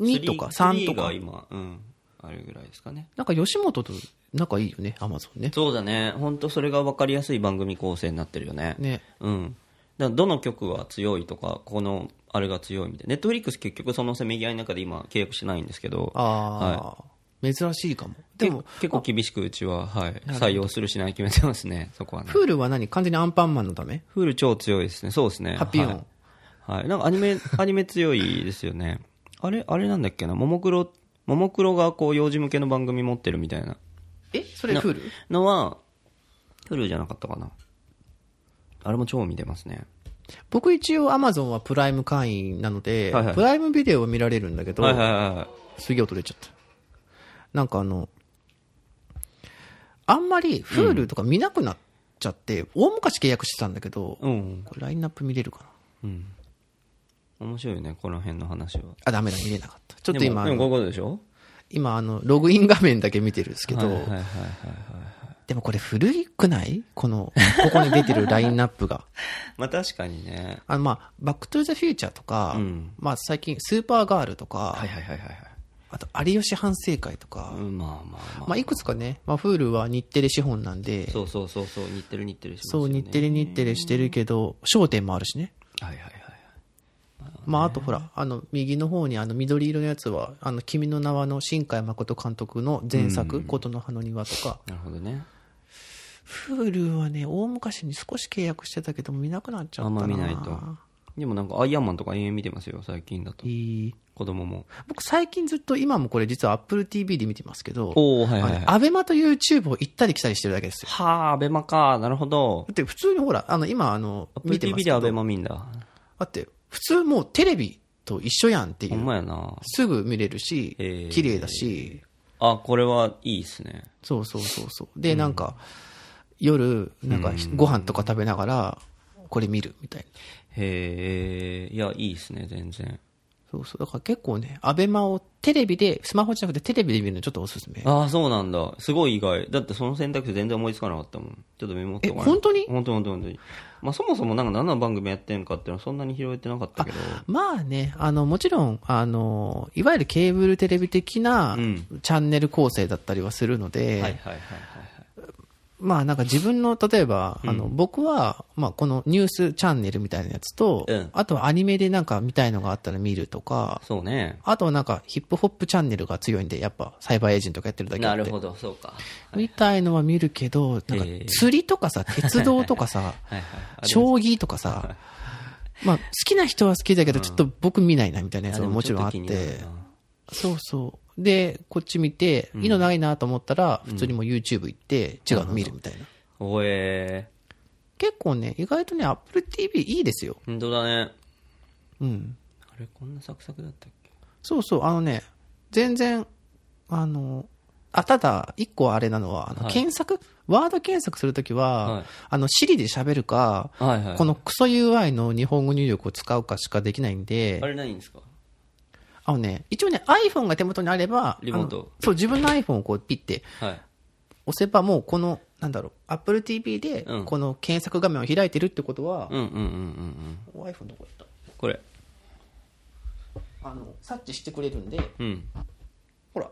2とか3とがか。今、うん、あるぐらいですかね。なんか吉本と仲いいよね、アマゾンね。そうだね。本当それが分かりやすい番組構成になってるよね。ね。うん。どの曲は強いとか、このあれが強いみたいな。ネットフリックス結局そのせめぎ合いの中で今契約してないんですけど、ああ、珍しいかも。でも、結構厳しくうちは、はい、採用するしない決めてますね、そこはね。フールは何？完全にアンパンマンのため？フール超強いですね、そうですね。ハッピーオンはい。はい。なんかアニメ、アニメ強いですよね。あれ、あれなんだっけな、ももクロ、ももクロがこう幼児向けの番組持ってるみたいなえ？それフール？のは、フルじゃなかったかな。あれも超見てますね。僕一応アマゾンはプライム会員なので、はいはいプライムビデオを見られるんだけど、はいはいはいはい。すげえ音出ちゃった。なんかあの、あんまり Hulu とか見なくなっちゃって、大昔契約してたんだけど、うん。これラインナップ見れるかなうん。面白いよね、この辺の話は。あ、ダメだ、見れなかった。ちょっと今、あでも、こうのいうことでしょ？今あの、ログイン画面だけ見てるんですけど、はいはいはいはいはい。でもこれ古くない？この、ここに出てるラインナップが。まあ確かにね。あの、まあ、バックトゥーザフューチャーとか、うんまあ最近、スーパーガールとか、はいはいはいはいはい。あと、有吉反省会とか、うん、まあまあまあ。まあ、いくつかね、まあ、フールは日テレ資本なんで、そうそうそうそう、日テレ日テレしますそう、日テレ日テレしてるけど、焦点もあるしね。はいはいはい。まあ、あとほら、あの、右の方にあの、緑色のやつは、あの、君の名はの新海誠監督の前作、琴の葉の庭とか、なるほどね。フールはね、大昔に少し契約してたけど、見なくなっちゃったな。あんま見ないと。でもなんかアイアンマンとか永遠見てますよ、最近だと。いい子供も。僕最近ずっと、今もこれ実は Apple TV で見てますけど、おおはいはいはい。アベマと YouTube を行ったり来たりしてるだけですよ。はあ、アベマか。なるほど。だって普通にほら、あの、今あの、アップル見てます TV でアベマ見んだ。だって、普通もうテレビと一緒やんっていほんう。まやな。すぐ見れるし綺麗だし、あ、これはいいっすね。そうそうそうそう。で、なんか、夜、なんか、ご飯とか食べながら、これ見るみたいな。へえ、いや、いいっすね、全然。そうそう。だから結構ね、アベマをテレビで、スマホじゃなくてテレビで見るのちょっとおすすめ。ああ、そうなんだ。すごい意外。だってその選択肢全然思いつかなかったもん。ちょっとメモって本当に？本当に本当に本当に。まあそもそもなんか何の番組やってんかっていうのはそんなに拾えてなかったけど。まあね、あの、もちろん、あの、いわゆるケーブルテレビ的なうんチャンネル構成だったりはするので、はいはいはいはいはい。まあなんか自分の、例えば、あの、僕は、まあこのニュースチャンネルみたいなやつと、うん。あとはアニメでなんか見たいのがあったら見るとか、そうね。あとはなんかヒップホップチャンネルが強いんで、やっぱサイバーエージェントがやってるだけなるほど、そうか。みたいのは見るけど、なんかえー釣りとかさ、鉄道とかさ、将棋とかさ、まあ好きな人は好きだけど、ちょっと僕見ないなみたいなやつももちろんあって。そうそう。で、こっち見て、いいのないなと思ったら、普通にもう YouTube 行って、違うの見るみたいな。おえ結構ね、意外とね、Apple TV いいですよ。ー、本当だね。うん。あれ、こんなサクサクだったっけ？そうそう、あのね、全然、あの、あ、ただ、一個あれなのは、あのはい検索、ワード検索するときは、はいあの、Siri で喋るか、はいはい。このクソ UI の日本語入力を使うかしかできないんであ、れないんですか？あのね、一応ね、iPhone が手元にあれば、リモートそう、自分の iPhone をこうピッてはい。押せば、もうこの、なんだろう、Apple TV でうん、この検索画面を開いてるってことは、うんうんうんうんうん。iPhone どこ行ったこれ。あの、察知してくれるんで、うん。ほら、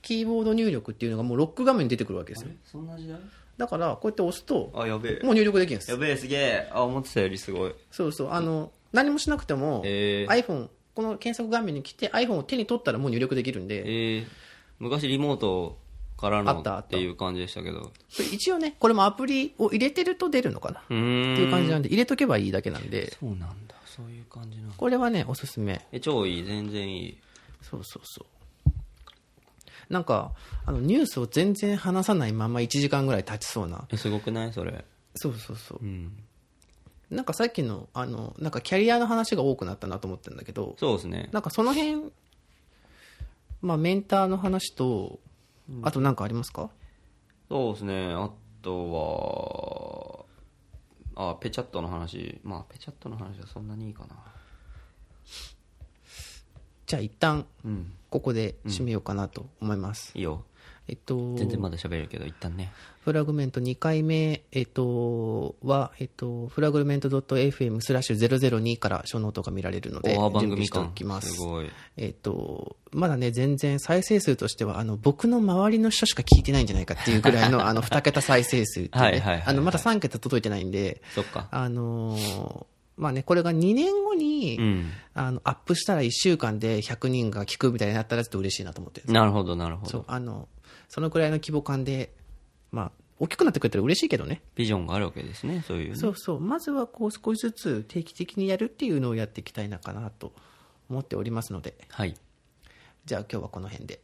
キーボード入力っていうのがもうロック画面に出てくるわけですよ。そんな時代？だから、こうやって押すと、あ、やべえ。もう入力できるんですや。べえ、すげえ。あ、思ってたよりすごい。そうそう。あの、何もしなくても、えー iPhone、この検索画面に来て iPhone を手に取ったらもう入力できるんで、えー、昔リモートからのあっていう感じでしたけど。一応ね、これもアプリを入れてると出るのかな。っていう感じなんで、入れとけばいいだけなんで、そうなんだ。そういう感じなの。これはね、おすすめ。え、超いい。全然いい。そうそうそう。なんか、あの、ニュースを全然話さないまま1時間ぐらい経ちそうな。え、すごくない？それ。そうそうそうう。ん。なんかさっきの、あの、なんかキャリアの話が多くなったなと思ってるんだけど、そうですね。なんかその辺、まあメンターの話と、あとなんかありますか？そうですね。あとは、あ、ペチャットの話。まあ、ペチャットの話はそんなにいいかな。じゃあ一旦、うん。ここで締めようかなと思います。いいよ。えっと、全然まだ喋れるけど、一旦ね。フラグメント2回目、えっと、は、えっと、 fragment .fm スラッシュ002からショーノートが見られるので、準備しておきます。すごい。えっと、まだね、全然再生数としては、あの、僕の周りの人しか聞いてないんじゃないかっていうぐらいの、あの、2桁再生数っていうね はいはいあの、まだ3桁届いてないんで、そっか。あのーまあね、これが2年後に、うん。あの、アップしたら1週間で100人が聞くみたいになったらちょっと嬉しいなと思ってるなるほど、なるほそうど。、あの、そのくらいの規模感で、まあ、大きくなってくれたら嬉しいけどね。ビジョンがあるわけですね、そういうね。そうそう。まずはこう少しずつ定期的にやるっていうのをやっていきたいなかなと思っておりますので、はい。じゃあ今日はこの辺で。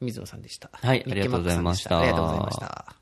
水野さんでした。はいありがとうございましたありがとうございました。